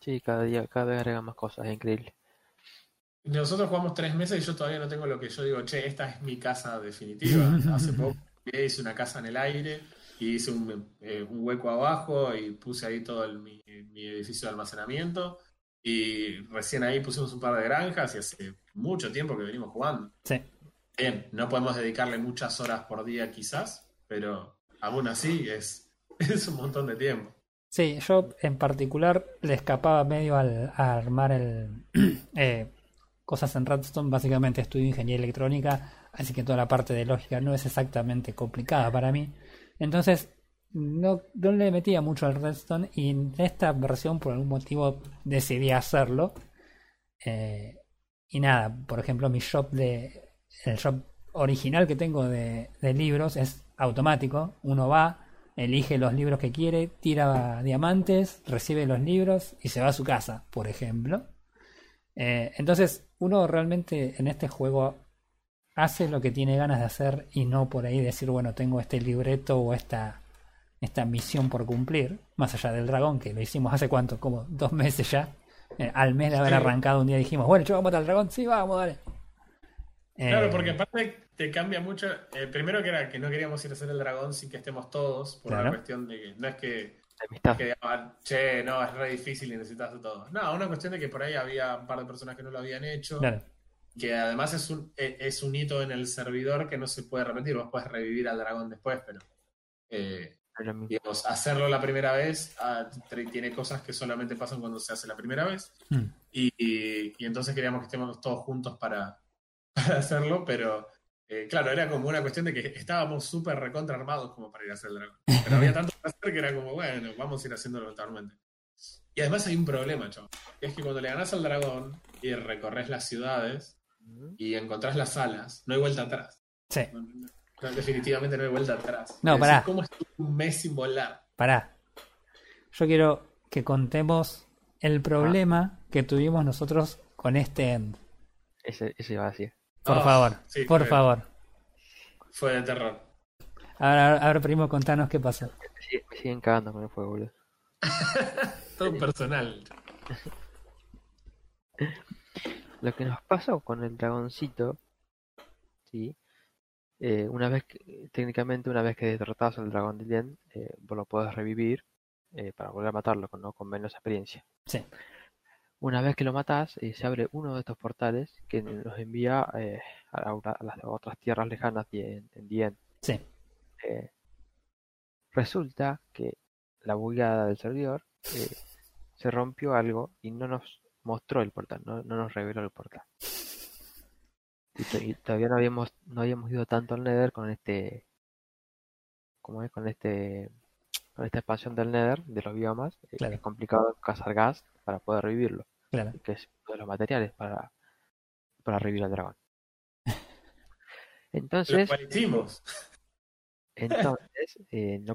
Sí, cada día, cada vez agregan más cosas, es increíble. Nosotros jugamos tres meses y yo todavía no tengo lo que yo digo, che, esta es mi casa definitiva. Hace poco hice una casa en el aire y hice un, eh, un hueco abajo y puse ahí todo el- mi, mi edificio de almacenamiento. Y recién ahí pusimos un par de granjas y hace mucho tiempo que venimos jugando. Sí. Bien, no podemos dedicarle muchas horas por día quizás, pero aún así es, es un montón de tiempo. Sí, yo en particular le escapaba medio al, a armar el eh, cosas en Redstone. Básicamente estudio ingeniería electrónica, así que toda la parte de lógica no es exactamente complicada para mí. Entonces no, le metía mucho al Redstone y en esta versión por algún motivo decidí hacerlo. Eh, y nada, por ejemplo, mi shop de el shop original que tengo de, de libros es automático. Uno va, elige los libros que quiere, tira diamantes, recibe los libros y se va a su casa, por ejemplo. Eh, entonces, uno realmente en este juego hace lo que tiene ganas de hacer y no por ahí decir, bueno, tengo este libreto o esta, esta misión por cumplir, más allá del dragón, que lo hicimos hace cuánto, como dos meses ya. Eh, al mes de haber Sí. arrancado un día dijimos, bueno, yo vamos a matar al dragón, sí, vamos, dale. Claro, Eh, porque aparte te cambia mucho. eh, primero que era que no queríamos ir a hacer el dragón sin que estemos todos, por Claro. una cuestión de que no es que que digan, che, no, es re difícil y necesitas de todo. No, una cuestión de que por ahí había un par de personas que no lo habían hecho, claro. Que además es un, e- es un hito en el servidor que no se puede repetir, vos podés revivir al dragón después, pero eh, digamos, hacerlo la primera vez ah, tiene cosas que solamente pasan cuando se hace la primera vez, Mm. y, y- y entonces queríamos que estemos todos juntos para, para hacerlo, pero eh, claro, era como una cuestión de que estábamos súper recontra armados como para ir a hacer el dragón. Pero había tanto que hacer que era como, bueno, vamos a ir haciéndolo eventualmente. Y además hay un problema, chaval. Es que cuando le ganás al dragón y recorres las ciudades. Y encontrás las salas, no hay vuelta atrás. Sí. No, definitivamente no hay vuelta atrás. No, Es pará. decir, ¿Cómo estuve un mes sin volar? Pará. Yo quiero que contemos el problema que tuvimos nosotros con este end. Ese, ese iba a decir. Por Ah, favor, sí, por fue- favor. Fue de terror. Ahora, ahora primo, contanos qué pasó. Me siguen cagando con el fuego, boludo. Todo personal. Lo que nos pasó con el dragoncito, sí, eh, una vez que, técnicamente una vez que derrotas al dragón de Lien, eh, vos lo podés revivir eh, para volver a matarlo, con- ¿no? con menos experiencia. Sí. Una vez que lo matas, se abre uno de estos portales que nos envía eh, a, a las otras tierras lejanas de, en Dien. Sí. Resulta que la bugueada del servidor se rompió algo y no nos mostró el portal, no, no nos reveló el portal. Y, to- y todavía no habíamos, no habíamos ido tanto al Nether con este, ¿cómo es? Con este, con esta expansión del Nether, de los biomas. eh, Claro. Es complicado cazar gas para poder revivirlo, Claro. que es uno de los materiales para, para revivir al dragón. Entonces, entonces eh, no,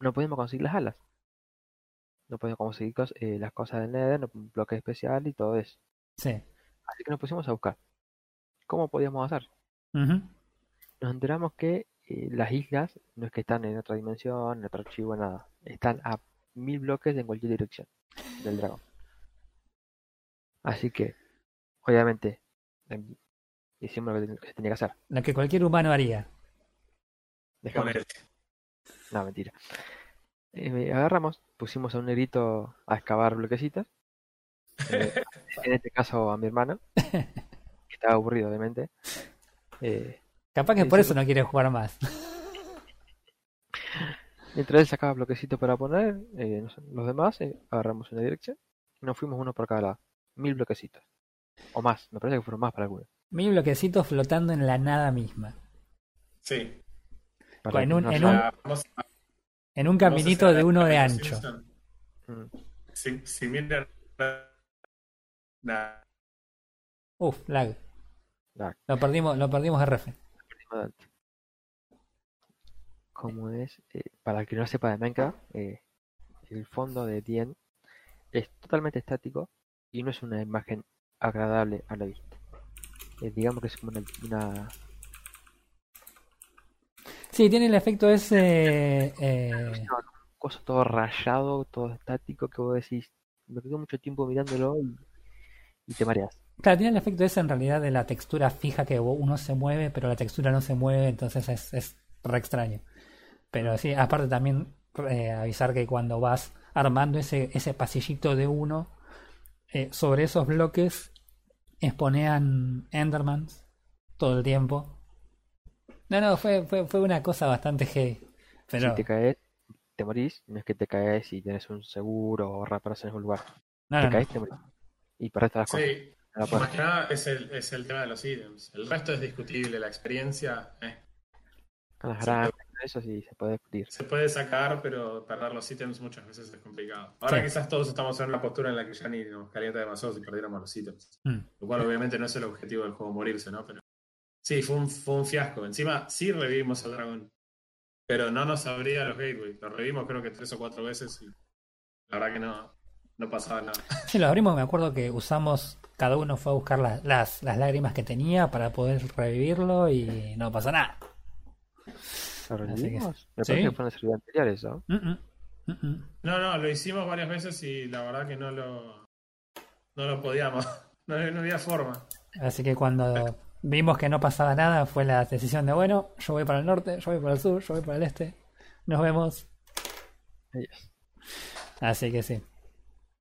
no podemos conseguir las alas. No podemos conseguir cos- eh, las cosas del Nether, no- un bloque especial y todo eso. Sí. Así que nos pusimos a buscar. ¿Cómo podíamos hacer? Ujú. Nos enteramos que eh, las islas no es que están en otra dimensión, en otro archivo, nada. Están a mil bloques en cualquier dirección del dragón. Así que, obviamente, em, hicimos lo que, se tenía que hacer. Lo que cualquier humano haría. No, mentira. Eh, agarramos, pusimos a un negrito a excavar bloquecitos. Eh, en este caso a mi hermano, que estaba aburrido, obviamente. Eh, Capaz que por eso no quiere jugar más. mientras él sacaba bloquecitos para poner, eh, los demás eh, agarramos una dirección y nos fuimos uno por cada lado. Mil bloquecitos. O más, me parece que fueron más para algunos. Mil bloquecitos flotando en la nada misma. Sí. Para En un- no en un- En un a caminito de uno de ancho. Simpson. Mm, Si, si miran. Nada. Uf, lag. Lag. Lo perdimos, lo perdimos RF. adelante. Como es, eh, para el que no sepa de Minecraft, eh, el fondo de Dien es totalmente estático y no es una imagen agradable a la vista. Eh, digamos que es como una, una- Sí, tiene el efecto ese. eh, cosa todo rayado, todo estático que vos decís, me quedo mucho tiempo mirándolo y, y te mareas. Claro, tiene el efecto ese en realidad de la textura fija que uno se mueve, pero la textura no se mueve, entonces es, es re extraño. Pero sí, aparte también eh, avisar que cuando vas armando ese, ese pasillito de uno, eh, sobre esos bloques exponean Endermans todo el tiempo. No, no, fue, fue, fue una cosa bastante heavy. Pero Si te caes, te morís, no es que te caes y tienes un seguro o reparaciones en algún lugar. no, te no, no. caes, te morís. Y todas las cosas. Sí. Más que nada es el, es el tema de los ítems. El resto es discutible. La experiencia eh, Con las Sí, grandes, eso sí se puede discutir. se puede sacar, pero perder los ítems muchas veces es complicado. Ahora Sí. quizás todos estamos en una postura en la que ya ni nos calienta demasiado si perdiéramos los ítems. Mm. Lo cual obviamente no es el objetivo del juego morirse, ¿no? Pero sí, fue un, fue un fiasco. Encima sí revivimos al dragón. Pero no nos abría los gateways. Lo revivimos creo que tres o cuatro veces y la verdad que no, no pasaba nada. Sí, lo abrimos, me acuerdo que usamos, cada uno fue a buscar las, las, las lágrimas que tenía para poder revivirlo y no pasa nada. ¿Lo Así que revivimos? Me sí. parece que fue en el servidor anterior eso. Mm, mm, mm. No, no, lo hicimos varias veces y la verdad que no lo, no lo podíamos. No, no había forma. Así que cuando vimos que no pasaba nada fue la decisión de, bueno, yo voy para el norte, yo voy para el sur, yo voy para el este. Nos vemos. Adiós. Así que sí.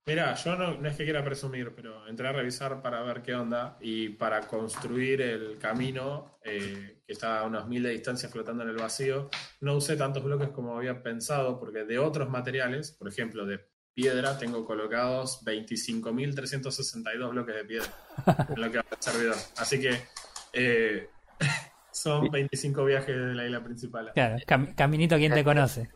Mira, yo no, no es que quiera presumir, pero entré a revisar para ver qué onda y para construir el camino eh, que está a unos mil de distancia flotando en el vacío, no usé tantos bloques como había pensado, porque de otros materiales, por ejemplo, de piedra, tengo colocados 25.362 bloques de piedra en lo que va el servidor. Así que eh, son 25 viajes de la isla principal. Claro, cam- caminito quien te conoce.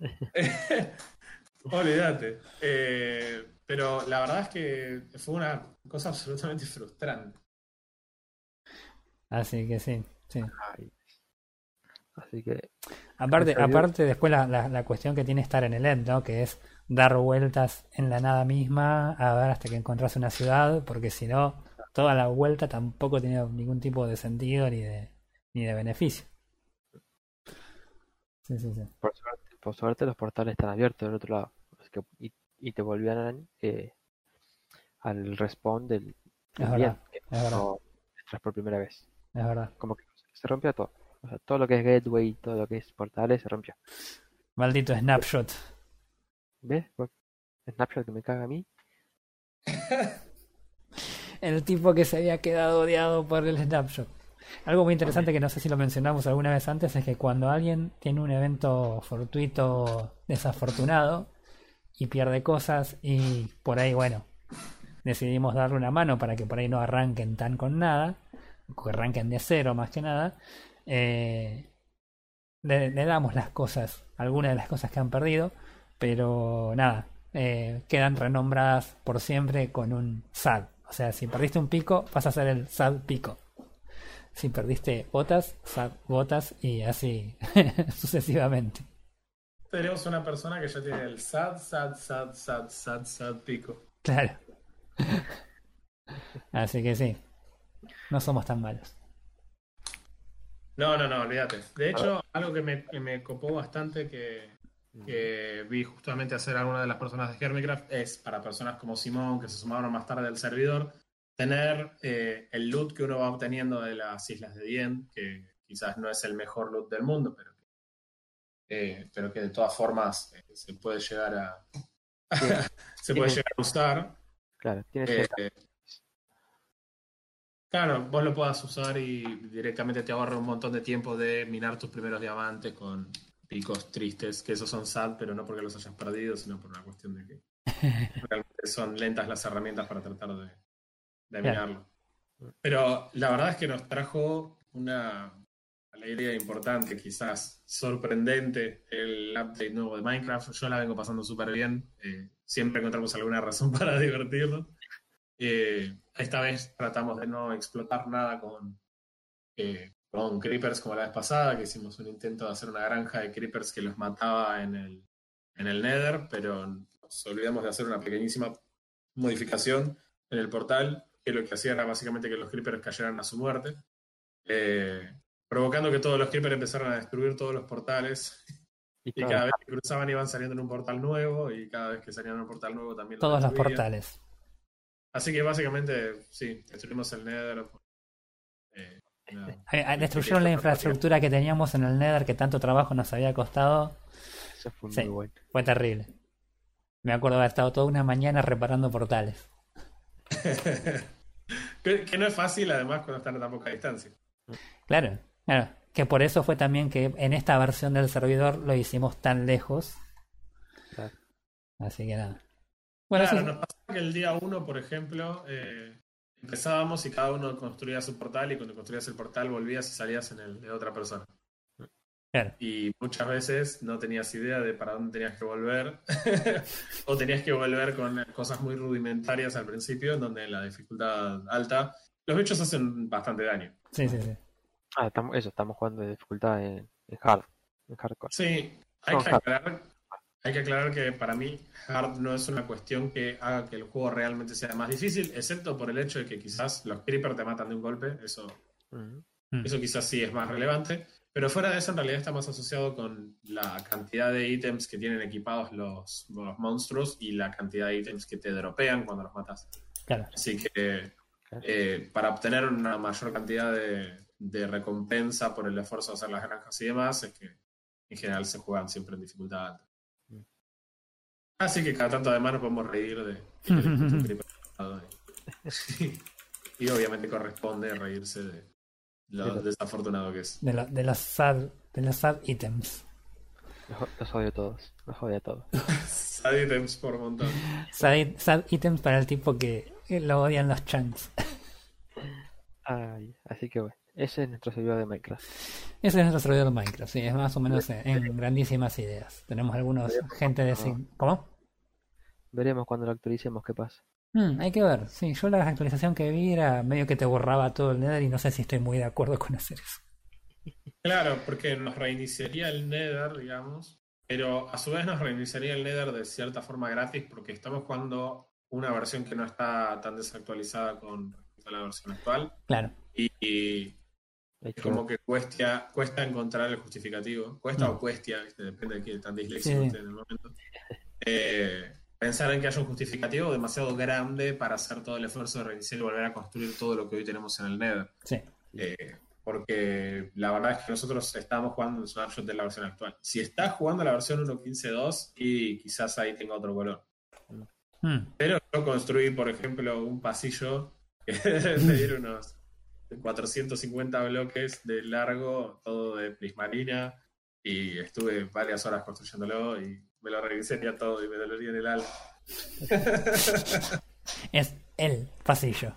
Olvídate. Eh, pero la verdad es que fue una cosa absolutamente frustrante. Así que sí, sí. Ay. Así que Aparte, aparte después la, la, la cuestión que tiene estar en el end, ¿no? Que es dar vueltas en la nada misma, a ver hasta que encontrás una ciudad, porque si no, toda la vuelta tampoco tiene ningún tipo de sentido ni de, ni de beneficio. Sí, sí, sí. por suerte, por suerte los portales están abiertos del otro lado. Así que, y, y te volvían eh, al respawn del, Es verdad, día que es verdad. no entras por primera vez. Es verdad. Como que se rompió todo. O sea, todo lo que es gateway, todo lo que es portales se rompió. Maldito snapshot. ¿Ves? Snapshot que me caga a mí. el tipo que se había quedado odiado por el snapshot. Algo muy interesante que no sé si lo mencionamos alguna vez antes es que cuando alguien tiene un evento fortuito desafortunado y pierde cosas y por ahí, bueno, decidimos darle una mano para que por ahí no arranquen tan con nada, que arranquen de cero más que nada, eh, le, le damos las cosas, algunas de las cosas que han perdido, pero nada, eh, quedan renombradas por siempre con un SAD. O sea, si perdiste un pico, vas a ser el SAD pico. Si perdiste botas, SAD botas y así sucesivamente. Tenemos una persona que ya tiene el sad, sad, sad, sad, sad, sad pico. Claro. Así que sí, no somos tan malos. No, no, no, olvídate. De hecho, algo que me, que me copó bastante que, que vi justamente hacer alguna de las personas de Hermitcraft es para personas como Simón, que se sumaron más tarde al servidor, tener eh, el loot que uno va obteniendo de las islas de Dien, que quizás no es el mejor loot del mundo, pero que, eh, pero que de todas formas eh, se puede llegar a se puede llegar a usar. Claro, tienes claro, vos lo puedas usar y directamente te ahorra un montón de tiempo de minar tus primeros diamantes con picos tristes, que esos son sad, pero no porque los hayas perdido, sino por una cuestión de que realmente son lentas las herramientas para tratar de, de Claro. Pero la verdad es que nos trajo una alegría importante, quizás sorprendente, el update nuevo de Minecraft. Yo la vengo pasando súper bien. eh, siempre encontramos alguna razón para divertirnos. Eh, esta vez tratamos de no explotar nada con, eh, con creepers como la vez pasada, que hicimos un intento de hacer una granja de creepers que los mataba en el, en el Nether, pero nos olvidamos de hacer una pequeñísima modificación en el portal, que lo que hacía era básicamente que los creepers cayeran a su muerte, eh, provocando que todos los creepers empezaran a destruir todos los portales y cada vez que cruzaban iban saliendo en un portal nuevo y cada vez que salían en un portal nuevo también Todos los portales. Así que básicamente, sí, destruimos el Nether. eh, Eh, eh, Destruyeron la infraestructura que teníamos en el Nether que tanto trabajo nos había costado. eso fue sí. muy bueno. Fue terrible. Me acuerdo de haber estado toda una mañana reparando portales. que, que no es fácil, además, cuando están a tan poca distancia. Claro, claro. Que por eso fue también que en esta versión del servidor lo hicimos tan lejos. Claro. Así que nada. Bueno, claro, nos pasaba que el día uno, por ejemplo, eh, empezábamos y cada uno construía su portal y cuando construías el portal volvías y salías en el de otra persona. claro. Y muchas veces no tenías idea de para dónde tenías que volver o tenías que volver con cosas muy rudimentarias al principio, en donde la dificultad alta, los bichos hacen bastante daño. Sí, sí, sí. Ah, estamos, eso, estamos jugando de dificultad en, en hard, en hardcore. Sí, hay que, hard. aclarar, hay que aclarar que para mí hard no es una cuestión que haga que el juego realmente sea más difícil, excepto por el hecho de que quizás los creepers te matan de un golpe, eso, eso quizás sí es más relevante, pero fuera de eso en realidad está más asociado con la cantidad de ítems que tienen equipados los, los monstruos y la cantidad de ítems que te dropean cuando los matas. Claro. Así que Claro. eh, para obtener una mayor cantidad de, de recompensa por el esfuerzo de hacer las granjas y demás, es que en general se juegan siempre en dificultad alta. Así que cada tanto además nos podemos reír de y obviamente corresponde reírse de lo desafortunado que es. De, lo- de los sad, de los sad items. Los, los odio a todos, los odio a todos. Sad items por montón. Sad, sad items para el tipo que lo odian los chunks. Ay, así que bueno, ese es nuestro servidor de Minecraft. Ese es nuestro servidor de Minecraft, sí, es más o menos en, en grandísimas ideas. Tenemos algunos gente de... ¿Cómo? Veremos cuando lo actualicemos qué pasa. Mm, hay que ver, sí, yo la actualización que vi era medio que te borraba todo el Nether y no sé si estoy muy de acuerdo con hacer eso. Claro, porque nos reiniciaría el Nether, digamos, pero a su vez nos reiniciaría el Nether de cierta forma gratis porque estamos jugando una versión que no está tan desactualizada con respecto a la versión actual Claro, y, como que cuesta, cuesta encontrar el justificativo. Cuesta Mm. o cuestia, depende de qué tan disléxico Sí. esté en el momento. Eh, pensar en que haya un justificativo demasiado grande para hacer todo el esfuerzo de reiniciar y volver a construir todo lo que hoy tenemos en el Nether. sí. Eh, porque la verdad es que nosotros estábamos jugando el snapshot de la versión actual. Si estás jugando la versión 1.15.2, y quizás ahí tenga otro color. Mm. Pero yo construí, por ejemplo, un pasillo que debe unos 450 bloques de largo, todo de prismarina, y estuve varias horas construyéndolo y me lo rediseñé todo y me dolía en el alma. Es el pasillo.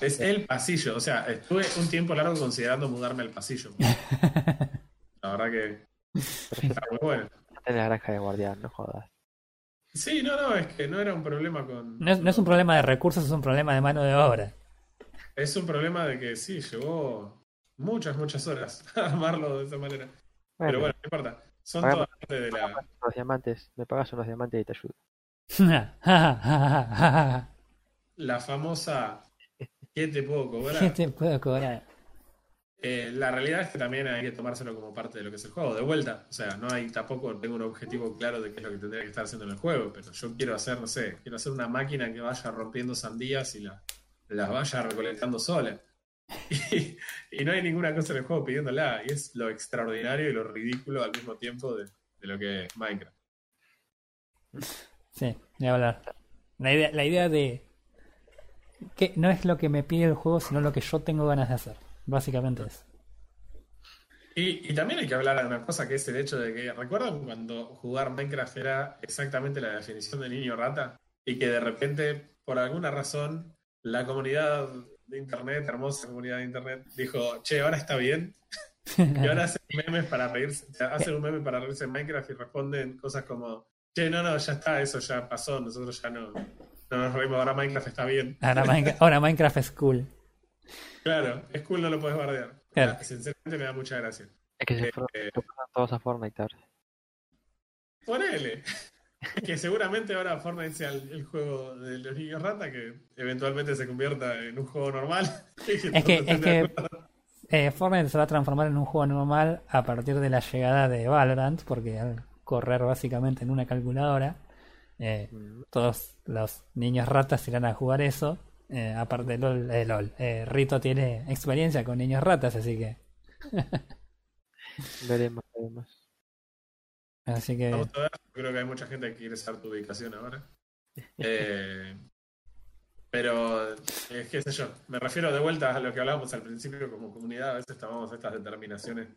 Es el pasillo, o sea, estuve un tiempo largo considerando mudarme al pasillo. La verdad que está muy bueno. Está en la granja de guardián, no jodas. Sí, no, no, es que no era un problema con... No es, no es un problema de recursos, es un problema de mano de obra. Es un problema de que sí, llevó muchas, muchas horas armarlo de esa manera. Pero bueno, no importa. Son todas parte de la... Los diamantes, me pagas unos diamantes y te ayudo. la famosa ¿qué te puedo cobrar? ¿Qué te puedo cobrar? Eh, la realidad es que también hay que tomárselo como parte de lo que es el juego, de vuelta. O sea, no hay tampoco tengo un objetivo claro de qué es lo que tendría que estar haciendo en el juego, pero yo quiero hacer, no sé, quiero hacer una máquina que vaya rompiendo sandías y la- las vaya recolectando sola. Y, y no hay ninguna cosa en el juego pidiéndola, y es lo extraordinario y lo ridículo al mismo tiempo de, de lo que es Minecraft. Sí, de hablar. La idea, la idea de que no es lo que me pide el juego, sino lo que yo tengo ganas de hacer. Básicamente es. Y, y también hay que hablar de una cosa que es el hecho de que, ¿recuerdan cuando jugar Minecraft era exactamente la definición de niño rata? Y que de repente, por alguna razón, la comunidad de Internet, hermosa comunidad de Internet, dijo, che, ahora está bien. Y ahora hacen memes para reírse, hacen un meme para reírse en Minecraft y responden cosas como, che, no, no, ya está, eso ya pasó, nosotros ya no, no nos reímos, ahora Minecraft está bien. Ahora, Minecraft, ahora Minecraft es cool. Claro, es cool, no lo puedes bardear. Claro. Sinceramente me da mucha gracia. Es que se Eh, fueron, eh, se fueron todos a Fortnite ahora. Ponele. Que seguramente ahora Fortnite sea el, el juego de los niños rata que eventualmente se convierta en un juego normal. Es que, es que eh, Fortnite se va a transformar en un juego normal a partir de la llegada de Valorant, porque al correr básicamente en una calculadora, eh, Mm. todos los niños ratas irán a jugar eso. Eh, aparte de LOL, eh, LOL. Eh, Rito tiene experiencia con niños ratas, así que. Veremos, veremos. Así que. Vamos a ver. Creo que hay mucha gente que quiere saber tu ubicación ahora. Eh, pero es que sé yo. Me refiero de vuelta a lo que hablábamos al principio como comunidad. A veces tomamos estas determinaciones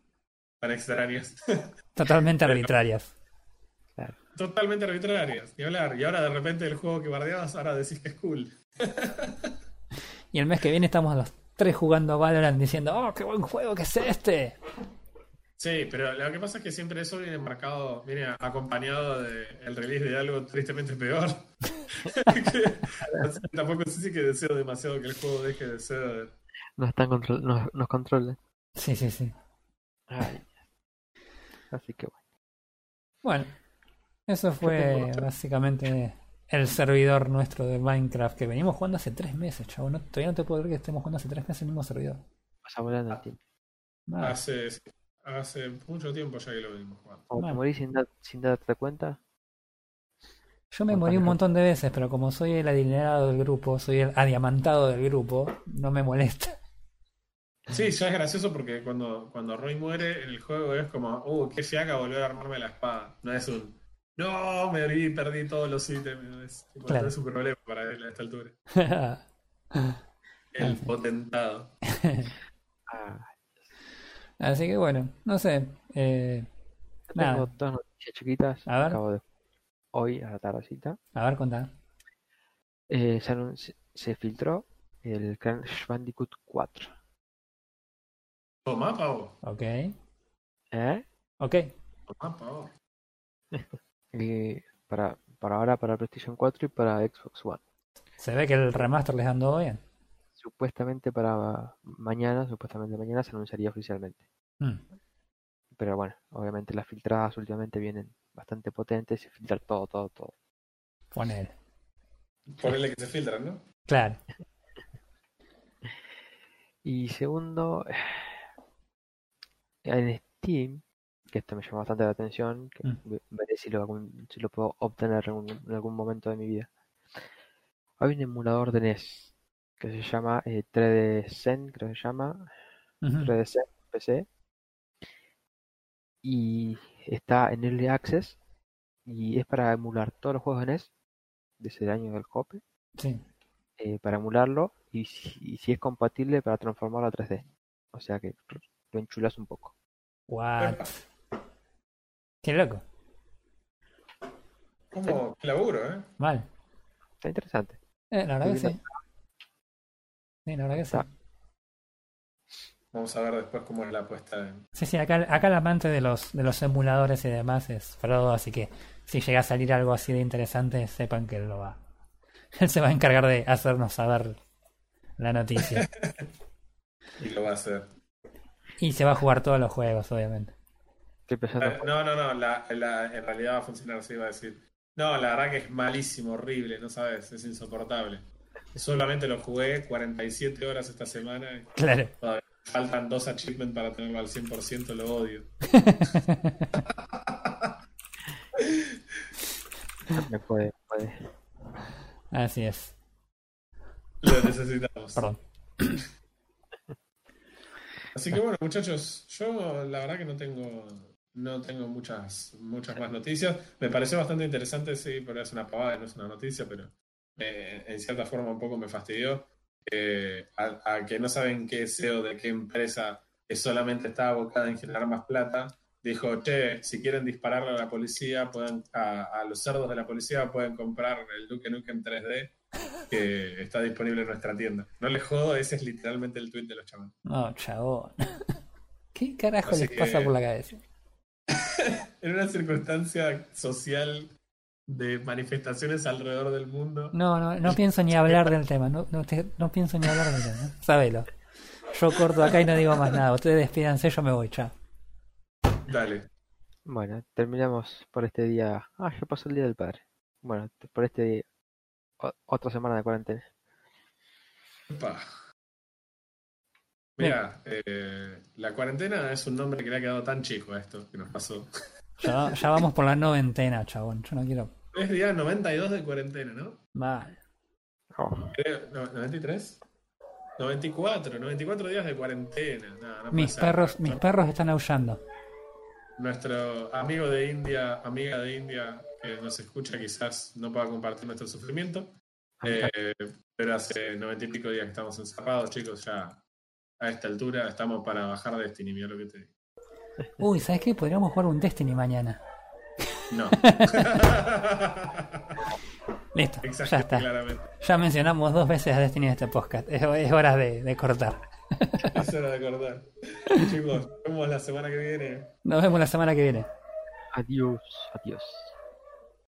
tan extrañas. Totalmente arbitrarias. Totalmente arbitrarias. Ni hablar. Y ahora de repente el juego que bardeabas, ahora decís que es cool. Y el mes que viene estamos los tres jugando Valorant diciendo, oh, qué buen juego que es este. Sí, pero lo que pasa es que siempre eso viene marcado, viene acompañado del release de algo tristemente peor. Tampoco sé si que deseo demasiado que el juego deje de ser. Nos, están control nos, nos. Sí, sí, sí. Ay. Así que bueno. Bueno, eso fue básicamente el servidor nuestro de Minecraft que venimos jugando hace tres meses, chavo. No, todavía no te puedo creer que estemos jugando hace tres meses en el mismo servidor. Pasa volando el tiempo. Hace, hace mucho tiempo ya que lo venimos jugando. Como te morís sin, dar- sin darte cuenta, Yo me morí un montón de veces, pero como soy el adinerado del grupo, soy el adiamantado del grupo, no me molesta. Sí, ya es gracioso porque cuando, cuando Roy muere en el juego es como, uh, qué fiaca volver a armarme la espada. No es un, no, me morí, perdí todos los ítems. Es, tipo, Claro. no es un problema para él a esta altura. El potentado. ah, Así que bueno, no sé. eh, yo Nada. tengo dos noticias chiquitas. A ver. Acabo de hoy a la tardecita. a ver, contá. Eh, se, se- filtró el Crash Bandicoot 4. Tomá, pavo. Ok. ¿Eh? Ok. Tomá, pavo. Y para, para ahora para PlayStation 4 y para Xbox One. Se ve que el remaster les andó bien. Supuestamente para mañana, supuestamente mañana se anunciaría oficialmente. Mm. Pero bueno, obviamente las filtradas últimamente vienen bastante potentes y filtrar todo, todo, todo. Ponele. Ponele que se filtran, ¿no? Claro. Y segundo, en Steam, que esto me llamó bastante la atención, que Mm. ve- veré si lo, algún- si lo puedo obtener en, un- en algún momento de mi vida. Hay un emulador de NES que se llama eh, 3D Zen, creo que se llama, Ujú. 3D Zen PC, y está en Early Access y es para emular todos los juegos de NES de ese año del Jope, Sí. eh, para emularlo y si, y si es compatible para transformarlo a 3D. O sea que lo enchulas un poco. What? Qué loco. ¿Cómo? Qué laburo, ¿eh? Vale. Está interesante. Eh, la verdad que sí. Sí, la verdad que sí. Está. Vamos a ver después cómo es la puesta en... Sí, sí, acá, acá el amante de los, de los emuladores y demás es Frodo, así que si llega a salir algo así de interesante, sepan que él lo va. Él se va a encargar de hacernos saber la noticia. Y lo va a hacer. Y se va a jugar todos los juegos, obviamente. Estoy pensando Eh, No, no, no, la, la- en realidad va a funcionar así, va a decir. No, la verdad que es malísimo, horrible, no sabes, es insoportable. Solamente lo jugué 47 horas esta semana. y Claro. todavía me faltan dos achievements para tenerlo al 100%, lo odio. puede, puede. Así es. Lo necesitamos. Perdón. Así que bueno, muchachos, yo la verdad que no tengo no tengo muchas muchas más noticias. Me pareció bastante interesante, sí, pero es una pavada, no es una noticia, pero eh, en cierta forma un poco me fastidió. Eh, a, a que no saben qué SEO de qué empresa que solamente está abocada en generar más plata, dijo, che, si quieren dispararle a la policía, pueden, a, a los cerdos de la policía pueden comprar el Duke Nukem 3D que está disponible en nuestra tienda. No les jodo, ese es literalmente el tweet de los chavales. No, chabón. ¿Qué carajo Así les que- pasa por la cabeza? En una circunstancia social de manifestaciones alrededor del mundo. No, no, no pienso ni hablar del tema. No, no, te- no pienso ni hablar del tema. Sábelo. Yo corto acá y no digo más nada. Ustedes despídanse, yo me voy, chao. Dale. Bueno, terminamos por este día. Ah, ya pasó el día del padre. Bueno, por este o- otra semana de cuarentena. Epa. Mira, eh, la cuarentena es un nombre que le ha quedado tan chico a esto que nos pasó. Ya, ya vamos por la noventena, chabón. Yo no quiero. Es día 92 de cuarentena, ¿no? Mal. Oh, Creo- no, ¿93? 94, 94 días de cuarentena. No, no puede Mis perros, mis perros están aullando. Nuestro amigo de India, amiga de India que nos escucha, quizás no pueda compartir nuestro sufrimiento. Eh, pero hace noventa y pico días que estamos encerrados, chicos. Ya a esta altura estamos para bajar Destiny, mira lo que te digo. Uy, ¿sabes qué? Podríamos jugar un Destiny mañana. No. Listo, ya Exageré está. claramente. Ya mencionamos dos veces a Destiny en este podcast. Es, es hora de, de cortar. Es hora de acordar. Chicos, nos vemos la semana que viene. Nos vemos la semana que viene. adiós, adiós.